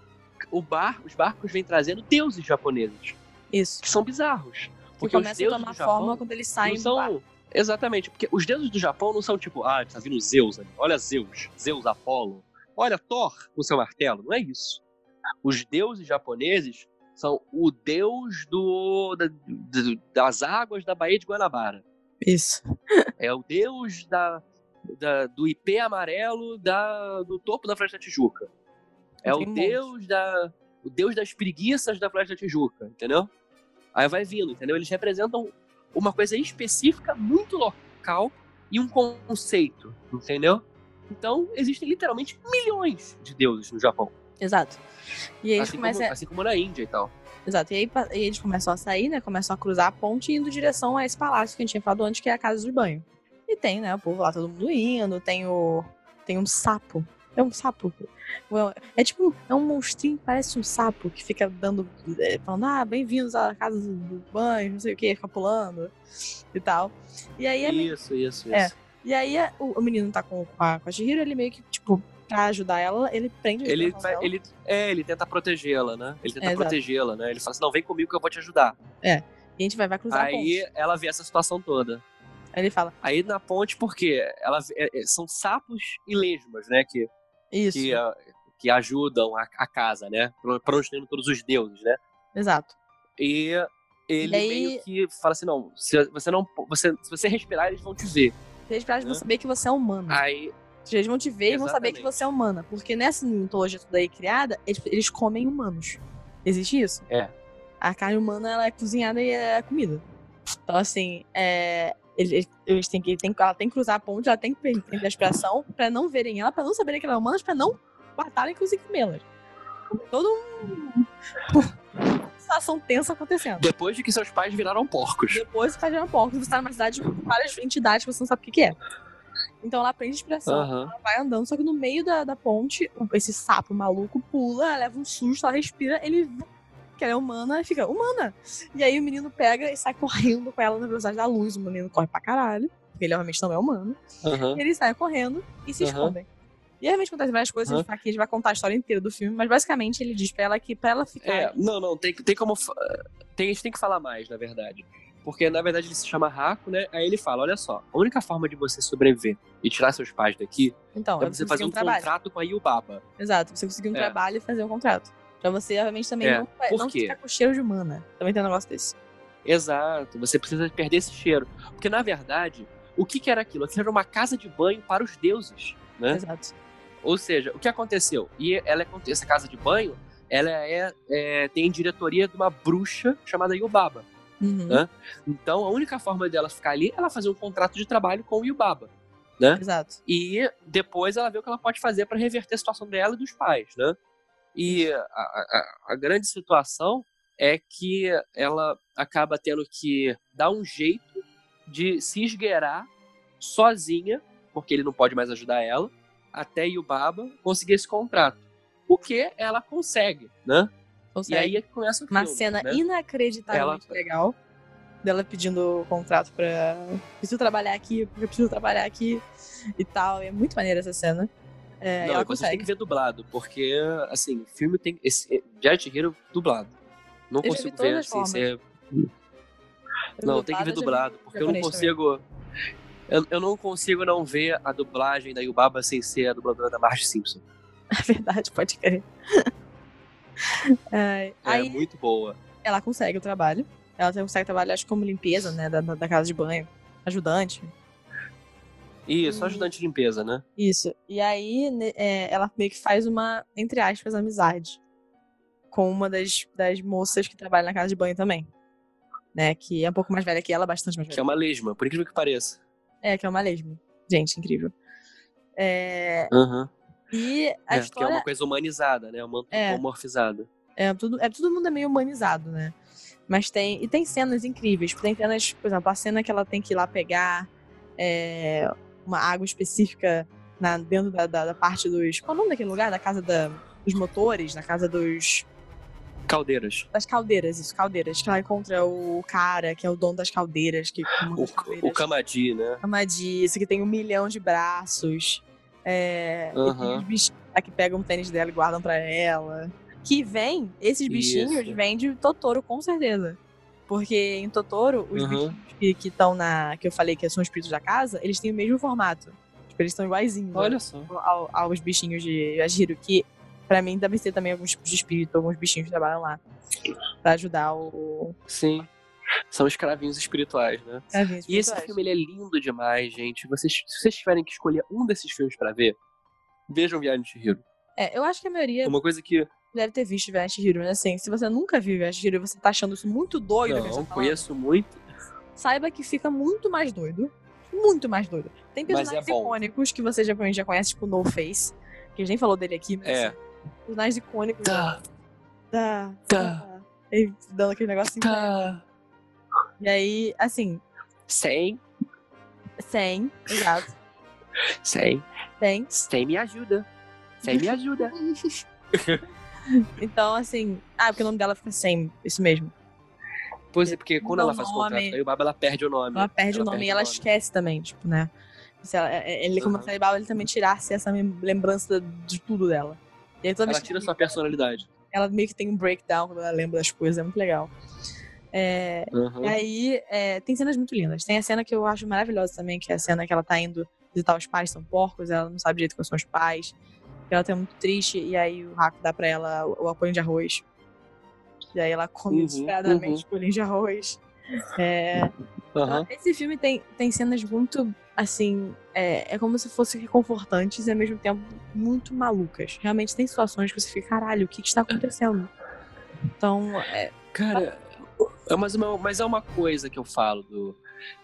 o bar, os barcos vêm trazendo deuses japoneses, Isso. que são bizarros. Que Porque os começa a tomar Japão forma quando eles saem não do barco. Exatamente, porque os deuses do Japão não são tipo, ah, tá vindo Zeus ali. Olha Zeus, Zeus Apolo. Olha Thor com seu martelo. Não é isso. Os deuses japoneses são o deus do, da- das águas da Baía de Guanabara. Isso. É o deus da, da- do ipê amarelo da, do topo da Floresta da Tijuca. É Tem o deus da. O deus das preguiças da Floresta da Tijuca, entendeu? Aí vai vindo, entendeu? Eles representam uma coisa específica, muito local e um conceito, entendeu? Então, existem literalmente milhões de deuses no Japão. Exato. E aí eles Assim começam. como, assim como na Índia e tal. Exato. E aí, e eles começam a sair, né? Começam a cruzar a ponte indo em direção a esse palácio que a gente tinha falado antes, que é a casa de banho. E tem, né? O povo lá, todo mundo indo, tem o. Tem um sapo. É um sapo. É tipo, é um monstrinho, parece um sapo que fica dando. é, falando, ah, bem-vindos à casa do banho, não sei o que, fica pulando e tal. E aí menina Isso, isso, isso. É. E aí o, menino tá com, a, com a Chihiro, ele meio que, tipo, pra ajudar ela, ele prende Ele, dela. ele, é, ele tenta protegê-la, né? Ele tenta É, protegê-la, né? Ele fala assim, não, vem comigo que eu vou te ajudar. E a gente vai, vai cruzar a Aí ela vê essa situação toda. Aí ele fala, Aí na ponte, por quê? Ela, é, é, são sapos e lesmas, né? Que, isso, que, ah, que ajudam a, a casa, né? Indo todos os deuses, né? exato. E ele E aí- meio que fala assim, não, se você não. Você, se você respirar, eles vão te ver. Eles pra vão Né? saber que você é humana. Aí. Eles vão te ver e vão saber que Exatamente. você é humana. Porque nessa mitologia toda aí criada, eles, eles comem humanos. Existe isso? É. A carne humana, ela é cozinhada e é comida. Então, assim, é, eles, eles têm que, tem, ela tem que cruzar a ponte, ela tem que perder a respiração pra não verem ela, pra não saberem que ela é humana, pra não matarem e conseguir comê-las. Todo um... uma situação tensa acontecendo. Depois de que seus pais viraram porcos. Depois você tá virando porco, você tá numa cidade com várias entidades que você não sabe o que, que é. Então ela aprende expressão, Aham. ela vai andando, só que no meio da, da ponte, esse sapo maluco pula, ela leva um susto, ela respira, ele. Que ela é humana, e fica, humana! E aí o menino pega e sai correndo com ela na velocidade da luz. O menino corre pra caralho, porque ele obviamente não é humano. Aham. E eles saem correndo e se Aham. escondem. E realmente acontece várias coisas, Aham. a gente vai contar a história inteira do filme, mas basicamente ele diz pra ela que pra ela ficar. É, não, não, tem, tem como. Tem, a gente tem que falar mais, na verdade. Porque, na verdade, ele se chama Raco, né? Aí ele fala: olha só, a única forma de você sobreviver e tirar seus pais daqui Então, é é você fazer um um contrato com a Yubaba. Exato, você conseguir um É. trabalho e fazer um contrato. Pra você, obviamente, também É, não, não ficar com cheiro de mana. Também tem um negócio desse. Exato, você precisa perder esse cheiro. Porque, na verdade, o que, que era aquilo? Aquilo era uma casa de banho para os deuses, né? Exato. Ou seja, o que aconteceu? E ela é, essa casa de banho, ela é, é- tem diretoria de uma bruxa chamada Yubaba. Uhum. Hã? Então, a única forma dela ficar ali é ela fazer um contrato de trabalho com o Yubaba, né? Exato. E depois ela vê o que ela pode fazer para reverter a situação dela e dos pais, né? E a, a- a grande situação é que ela acaba tendo que dar um jeito de se esgueirar sozinha, porque ele não pode mais ajudar ela, até Yubaba conseguir esse contrato. O que ela consegue, né? Consegue. E aí é que começa o Uma filme, cena né? inacreditavelmente legal dela pedindo o contrato pra. Preciso trabalhar aqui, porque eu preciso trabalhar aqui e tal. É muito maneira essa cena. É, Não, ela você consegue. tem que ver dublado, porque, assim, filme tem. Esse Jet Hero dublado. Não Eu vi consigo ver as assim, ser. Não, tem que ver dublado, porque eu não consigo. Eu, eu não consigo não ver a dublagem da Yubaba sem ser a dubladora da Marge Simpson. É verdade, pode crer. É, É aí muito boa. ela consegue o trabalho. Ela consegue trabalhar, acho que como limpeza, né? Da, da casa de banho. Ajudante. Isso, Hum. ajudante de limpeza, né? Isso. E aí, é, ela meio que faz uma, entre aspas, amizade com uma das, das moças que trabalha na casa de banho também. Né? Que é um pouco mais velha que ela, bastante mais velha. Que é uma lesma, por incrível que pareça. É, que é uma lesma. Gente, incrível. É, Uhum. e a É, que é história uma coisa humanizada, né? Uma É. antropomorfizada. é tudo, é todo mundo é meio humanizado, né? Mas tem. E tem cenas incríveis. Tem cenas, por exemplo, a cena que ela tem que ir lá pegar é, uma água específica na, dentro da, da, da parte dos. Qual é o nome daquele lugar? Da casa da- dos motores, na casa dos. Caldeiras. Das caldeiras, isso, caldeiras. Que ela encontra o cara que é o dono das caldeiras, que O, as caldeiras. o Kamadi, né? Amadice, que tem um milhão de braços. É, Aham. os bichinhos lá que pegam o tênis dela e guardam pra ela. Que vem, esses bichinhos Isso. vêm de Totoro, com certeza. Porque em Totoro, os Uhum. bichinhos que estão na. que eu falei que são espíritos da casa, eles têm o mesmo formato. Tipo, eles são iguaizinhos Olha só. ao- aos bichinhos de Yajiro, que pra mim devem ser também alguns tipos de espírito, alguns bichinhos que trabalham lá. Pra ajudar o. Sim. São escravinhos espirituais, né? as E esse filme ele é lindo demais, gente. Vocês, se vocês tiverem que escolher um desses filmes pra ver, vejam Viagem de Hiro. É, eu acho que a maioria uma coisa que deve ter visto Viagem Hiro, mas assim, se você nunca viu Viagem Hiro e você tá achando isso muito doido, que não tá falando, conheço muito. saiba que fica muito mais doido. Muito mais doido. Tem é personagens bom. icônicos que você já, já conhece, tipo No Face, que a gente nem falou dele aqui, mas É. assim, personagens icônicos. Tá, Tá, Tá. E dando aquele negocinho. tá. E aí, assim, Sem, sem, exato, sem, sem. sem me ajuda. Sem me ajuda. Então, assim, ah, porque o nome dela fica sem, isso mesmo. Pois é, porque quando ela faz o contrato nome. com a Yubaba, ela perde o nome. Ela perde o nome e ela esquece também, tipo, né? Se ela, é- ele, como Aham. Saribal, ele também tirasse essa mem- lembrança de tudo dela. E aí toda vez Ela que tira sua personalidade. ela meio que tem um breakdown quando ela lembra das coisas, é muito legal. É, Uhum. E aí, é, tem cenas muito lindas. Tem a cena que eu acho maravilhosa também, que é a cena que ela tá indo visitar os pais, são porcos, ela não sabe direito quais são os pais. Ela tá muito triste, e aí o Raco dá pra ela o, o apoio de arroz. E aí ela come Uhum, desesperadamente o bolinho de arroz. É, Aham. Esse filme tem, tem cenas muito, assim, é, é como se fossem reconfortantes e ao mesmo tempo muito malucas. Realmente tem situações que você fica, caralho, o que, que está acontecendo? Então, é, Cara, é, mas, uma- mas é uma coisa que eu falo do.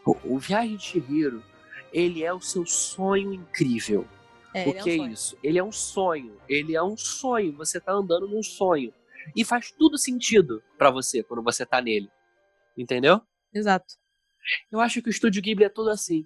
O, o Viagem de Chihiro, ele é o seu sonho incrível. É, o é um que é sonho. isso? Ele é um sonho. Ele é um sonho. Você tá andando num sonho. E faz tudo sentido pra você quando você tá nele. Entendeu? Exato. Eu acho que o Estúdio Ghibli é todo assim.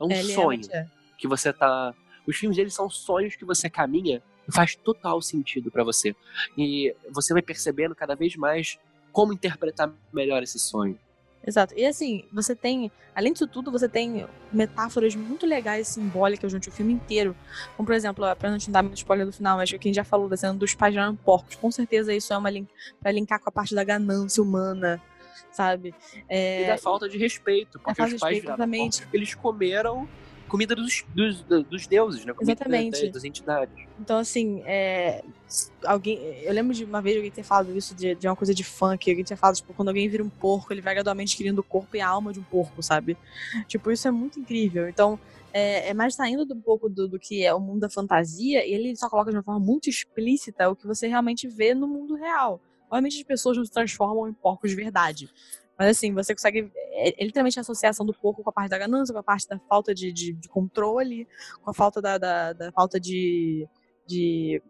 É um É, sonho é. que você tá. Os filmes deles são sonhos que você caminha e faz total sentido pra você. E você vai percebendo cada vez mais como interpretar melhor esse sonho. Exato. E assim, você tem, além disso tudo, você tem metáforas muito legais, simbólicas durante o filme inteiro. Como, por exemplo, pra não te dar muito spoiler do final, mas quem já falou da cena dos pais gerando porcos. Com certeza isso é uma link pra linkar com a parte da ganância humana, sabe? É... E da falta de respeito. Porque falta os pais exatamente. porcos eles comeram comida dos, dos, dos deuses, né? Comida Exatamente. das, das entidades. Então, assim, é, alguém. Eu lembro de uma vez alguém ter falado isso de, de uma coisa de funk. Alguém tinha falado, tipo, quando alguém vira um porco, ele vai gradualmente criando o corpo e a alma de um porco, sabe? Tipo, isso é muito incrível. Então, é, é mais saindo do pouco do, do que é o mundo da fantasia, e ele só coloca de uma forma muito explícita o que você realmente vê no mundo real. Obviamente as pessoas não se transformam em porcos de verdade. Mas assim, você consegue. É, é literalmente a associação do porco com a parte da ganância, com a parte da falta de, de, de controle, com a falta da, da, da falta de, de.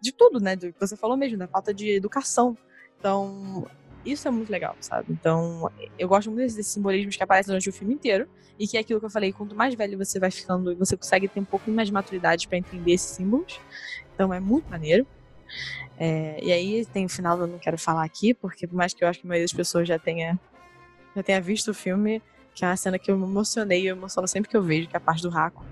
de tudo, né? Do que você falou mesmo, da falta de educação. Então, isso é muito legal, sabe? Então, eu gosto muito desses simbolismos que aparecem durante o filme inteiro. E que é aquilo que eu falei, quanto mais velho você vai ficando, você consegue ter um pouquinho mais de maturidade para entender esses símbolos. Então é muito maneiro. É, e aí tem o final eu não quero falar aqui, porque por mais que eu acho que a maioria das pessoas já tenha, já tenha visto o filme, que é uma cena que eu me emocionei, eu emociono sempre que eu vejo, que é a parte do Raco.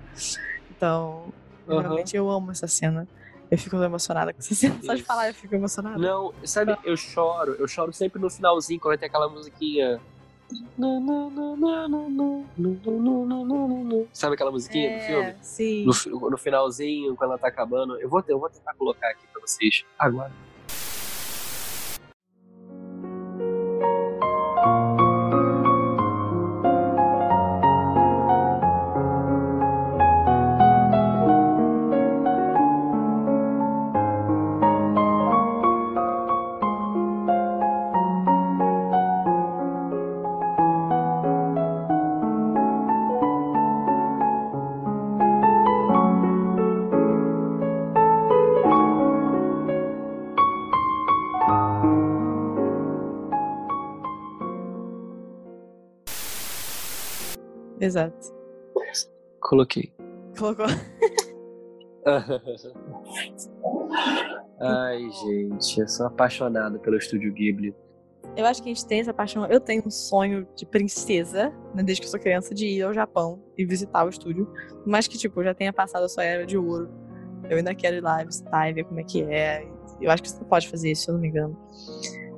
Então, Aham. realmente eu amo essa cena. Eu fico emocionada com essa cena. Só de falar eu fico emocionada. Não, sabe, eu choro, eu choro sempre no finalzinho, quando tem aquela musiquinha. Sabe aquela musiquinha do filme? É, sim. No, no finalzinho, quando ela tá acabando. Eu vou, eu vou tentar colocar aqui pra vocês agora. Exato. Coloquei. Colocou. Ai, gente, eu sou apaixonado pelo Estúdio Ghibli. Eu acho que a gente tem essa paixão. Eu tenho um sonho de princesa, né, desde que eu sou criança, de ir ao Japão e visitar o estúdio. Mas que, tipo, eu já tenha passado a sua era de ouro. Eu ainda quero ir lá visitar e ver como é que é. Eu acho que você pode fazer isso, se eu não me engano.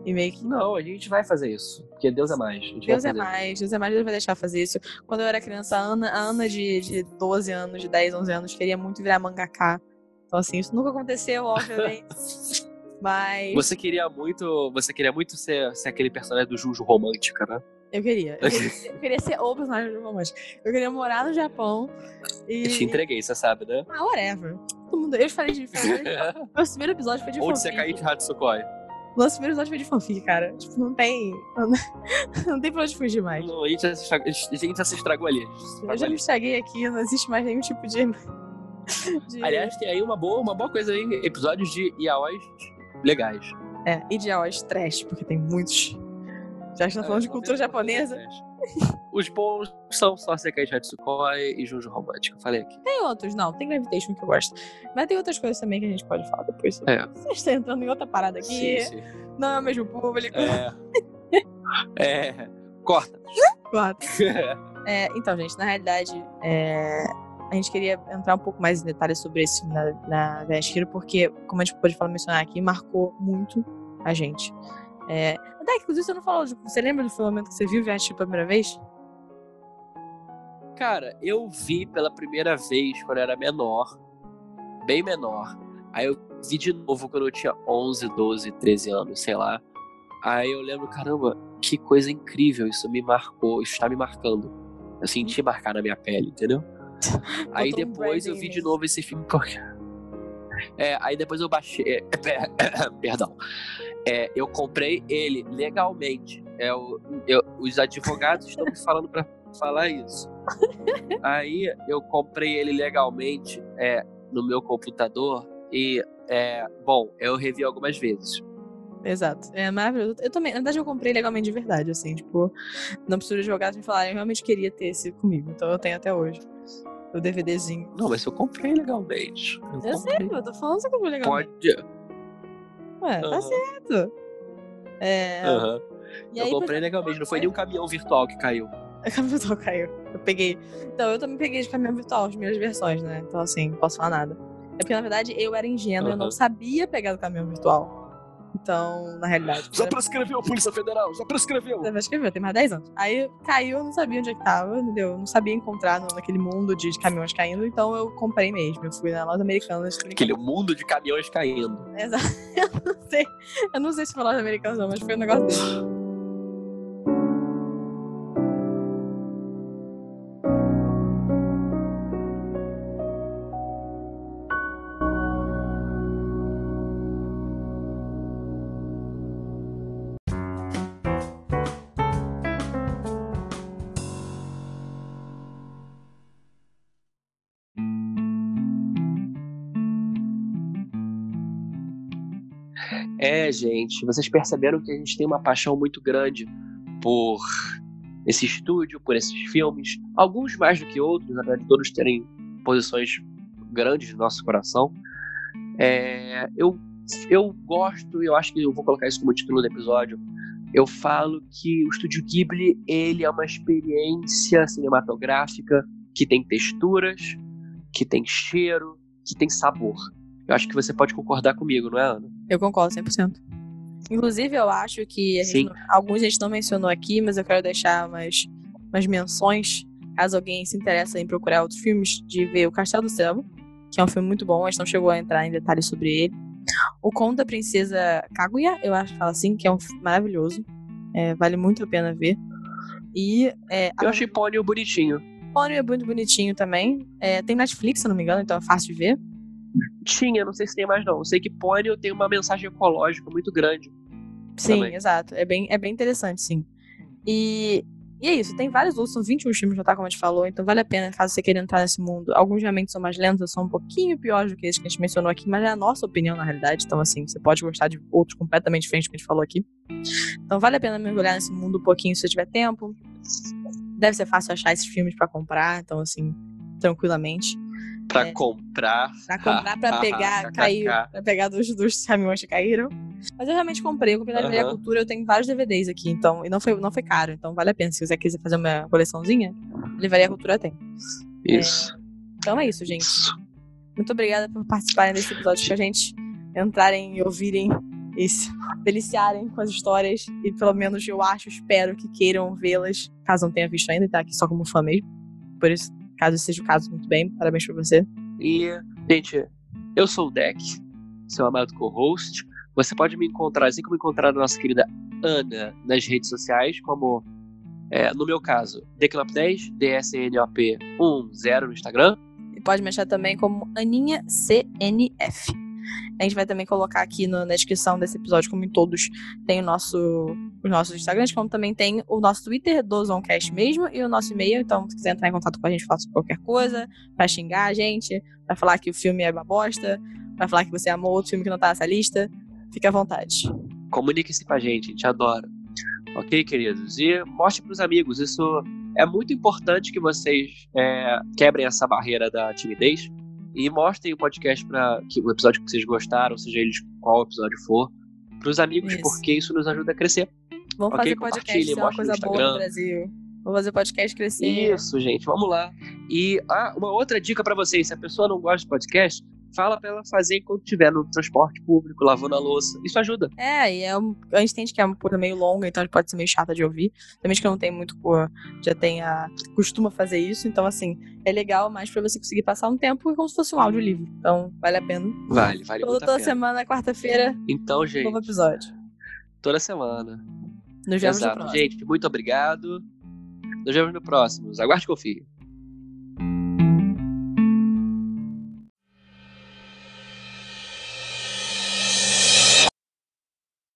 E meio que. Não, a gente vai fazer isso. Porque Deus é mais. Deus é mais, Deus é mais, Deus vai deixar fazer isso. Quando eu era criança, a Ana, a Ana de, de 12 anos, de 10, 11 anos, queria muito virar mangaká. Então, assim, isso nunca aconteceu, obviamente. Mas Você queria muito. Você queria muito ser, ser aquele personagem do Juju romântica, né? eu queria. Eu queria, ser, eu queria ser o personagem do romântico. Eu queria morar no Japão e. Eu te entreguei, você sabe, né? Ah, whatever. Todo mundo... Eu falei de. Meu primeiro episódio foi de Onde você cair de Hatsukoi? Nosso primeiro episódio foi de fanfic, cara. Tipo, não tem. Não tem pra onde fugir mais. Não, a gente já se estragou, a gente já se estragou ali. se Eu estragou já me ali. estraguei aqui, não existe mais nenhum tipo de. de... Aliás, tem aí uma boa, uma boa coisa aí, episódios de yaois legais. É, ideal é trash, porque tem muitos. Já que tá falando de É, cultura japonesa. Os bons são só Sekai Hatsukoi e Juju Romântica. Falei aqui. Tem outros, não. Tem Gravitation que eu gosto. Mas tem outras coisas também que a gente pode falar depois. É. Você está entrando em outra parada aqui. Sim, sim. Não é o mesmo público. É. é. Corta. Claro. É, então, gente, na realidade, é, a gente queria entrar um pouco mais em detalhes sobre esse filme na, na Veshiro, porque, como a gente pode falar, mencionar aqui, marcou muito a gente. É, até que, inclusive, você não falou, tipo, você lembra do momento que você viu Veshiro pela primeira vez? Cara, eu vi pela primeira vez quando eu era menor. Bem menor. Aí eu vi de novo quando eu tinha 11, 12, 13 anos, sei lá. Aí eu lembro, caramba, que coisa incrível. Isso me marcou, isso está me marcando. Eu senti marcar na minha pele, entendeu? Aí depois eu vi de novo esse filme porque. É, aí depois eu baixei. é, Perdão. É, eu comprei ele legalmente. É, o, eu- os advogados estão me falando pra falar isso. Aí eu comprei ele legalmente é, no meu computador e, é, bom, eu revi algumas vezes. Exato. É maravilhoso. Eu também, na verdade, eu comprei legalmente de verdade, assim, tipo, não preciso advogados me falarem, eu realmente queria ter esse comigo, então eu tenho até hoje. O DVDzinho. Não, mas eu comprei legalmente. Eu, Eu sei, comprei. eu tô falando que eu comprei legalmente. Pode. Ué, tá certo. É. E eu aí, comprei legalmente, não foi nem um caminhão virtual que caiu. O caminhão virtual caiu. Eu peguei. Então, eu também peguei de caminhão virtual, as primeiras versões, né? Então, assim, não posso falar nada. É porque, na verdade, eu era ingênua, eu não sabia pegar do caminhão virtual. Então, na realidade. Já prescreveu, Polícia Federal, já prescreveu. Eu escrever, tem mais 10 anos. Aí caiu, eu não sabia onde é que tava, entendeu? Eu não sabia encontrar no- naquele mundo de caminhões caindo, então eu comprei mesmo. Eu fui na loja americana. Aquele mundo de caminhões caindo. Exato. Eu não sei. Eu não sei se foi loja americana, não, mas foi um negócio desse. É, gente, vocês perceberam que a gente tem uma paixão muito grande por esse estúdio, por esses filmes. Alguns mais do que outros, apesar de todos terem posições grandes no nosso coração. É, eu, eu gosto, eu acho que eu vou colocar isso como título do episódio. Eu falo que o Estúdio Ghibli ele é uma experiência cinematográfica que tem texturas, que tem cheiro, que tem sabor. Eu acho que você pode concordar comigo, não é, Ana? Eu concordo 100%. Inclusive, eu acho que a gente alguns a gente não mencionou aqui, mas eu quero deixar umas, umas menções, caso alguém se interesse em procurar outros filmes, de ver O Castelo do Céu, que é um filme muito bom, a gente não chegou a entrar em detalhes sobre ele. O Conto da Princesa Kaguya, eu acho que fala assim, que é um filme maravilhoso. É, vale muito a pena ver. E é, Eu achei Pônio bonitinho. Pônio é muito bonitinho também. É, tem Netflix, se eu não me engano, então é fácil de ver. Tinha, não sei se tem mais não. Eu sei que Pônio tem uma mensagem ecológica muito grande. Sim, Também. exato. É bem, é bem interessante, sim. E, e é isso, tem vários outros, são 21 filmes já tá, como a gente falou, então vale a pena, caso você queira entrar nesse mundo. Alguns realmente são mais lentos, são um pouquinho piores do que esses que a gente mencionou aqui, mas é a nossa opinião, na realidade. Então, assim, você pode gostar de outros completamente diferentes do que a gente falou aqui. Então, vale a pena mergulhar nesse mundo um pouquinho se você tiver tempo. Deve ser fácil achar esses filmes pra comprar, então, assim, tranquilamente. Pra É. comprar. Pra comprar, pra pegar, caiu, pra pegar dos, dos caminhões que caíram. Mas eu realmente comprei, eu comprei na Livraria. Cultura, eu tenho vários DVDs aqui, então, e não foi, não foi caro, então vale a pena. Se você quiser fazer uma coleçãozinha, Livraria Cultura tem. Isso. Então é isso, gente. Isso. Muito obrigada por participarem desse episódio com a gente, entrarem e ouvirem e se deliciarem com as histórias, e pelo menos eu acho, espero que queiram vê-las, caso não tenha visto ainda, e tá aqui só como fã mesmo. Por isso, caso seja o caso, muito bem, parabéns pra você. E, gente, eu sou o Deck, seu amado co-host. Você pode me encontrar, assim como encontrar a nossa querida Ana nas redes sociais, como, é, no meu caso, Decnop10, DSNOP10 no Instagram. E pode me achar também como Aninha CNF. A gente vai também colocar aqui no- na descrição desse episódio, como em todos, tem o nosso, os nossos Instagrams, como também tem o nosso Twitter do Zoncast mesmo e o nosso e-mail. Então, se quiser entrar em contato com a gente, faça qualquer coisa, pra xingar a gente, pra falar que o filme é uma bosta, pra falar que você amou outro filme que não tá nessa lista, fique à vontade. Comunique-se com a gente, a gente adora. Ok, queridos? E mostre pros amigos. Isso é muito importante que vocês é, quebrem essa barreira da timidez e mostrem o podcast para o episódio que vocês gostaram, seja eles qual episódio for, pros amigos, Isso. porque isso nos ajuda a crescer. Vamos Ok, fazer podcast ser uma coisa boa no. Brasil. Vamos fazer podcast crescer. Isso, gente, vamos lá. E ah, uma outra dica pra vocês: se a pessoa não gosta de podcast, fala pra ela fazer enquanto estiver no transporte público, lavando a louça. Isso ajuda. É, e é um, a gente entende que é uma coisa meio longa, então pode ser meio chata de ouvir. Também que eu não tenho muito, pô, já tem a. costuma fazer isso, então assim, é legal mais pra você conseguir passar um tempo como se fosse um audiolivro. Então, vale a pena. Vale, vale Toda, muito a toda pena. semana, quarta-feira, Então, gente, novo episódio. toda semana. Nos vemos no Exato. próximo. Gente, muito obrigado. Nos vemos no próximo. Aguarde e confie.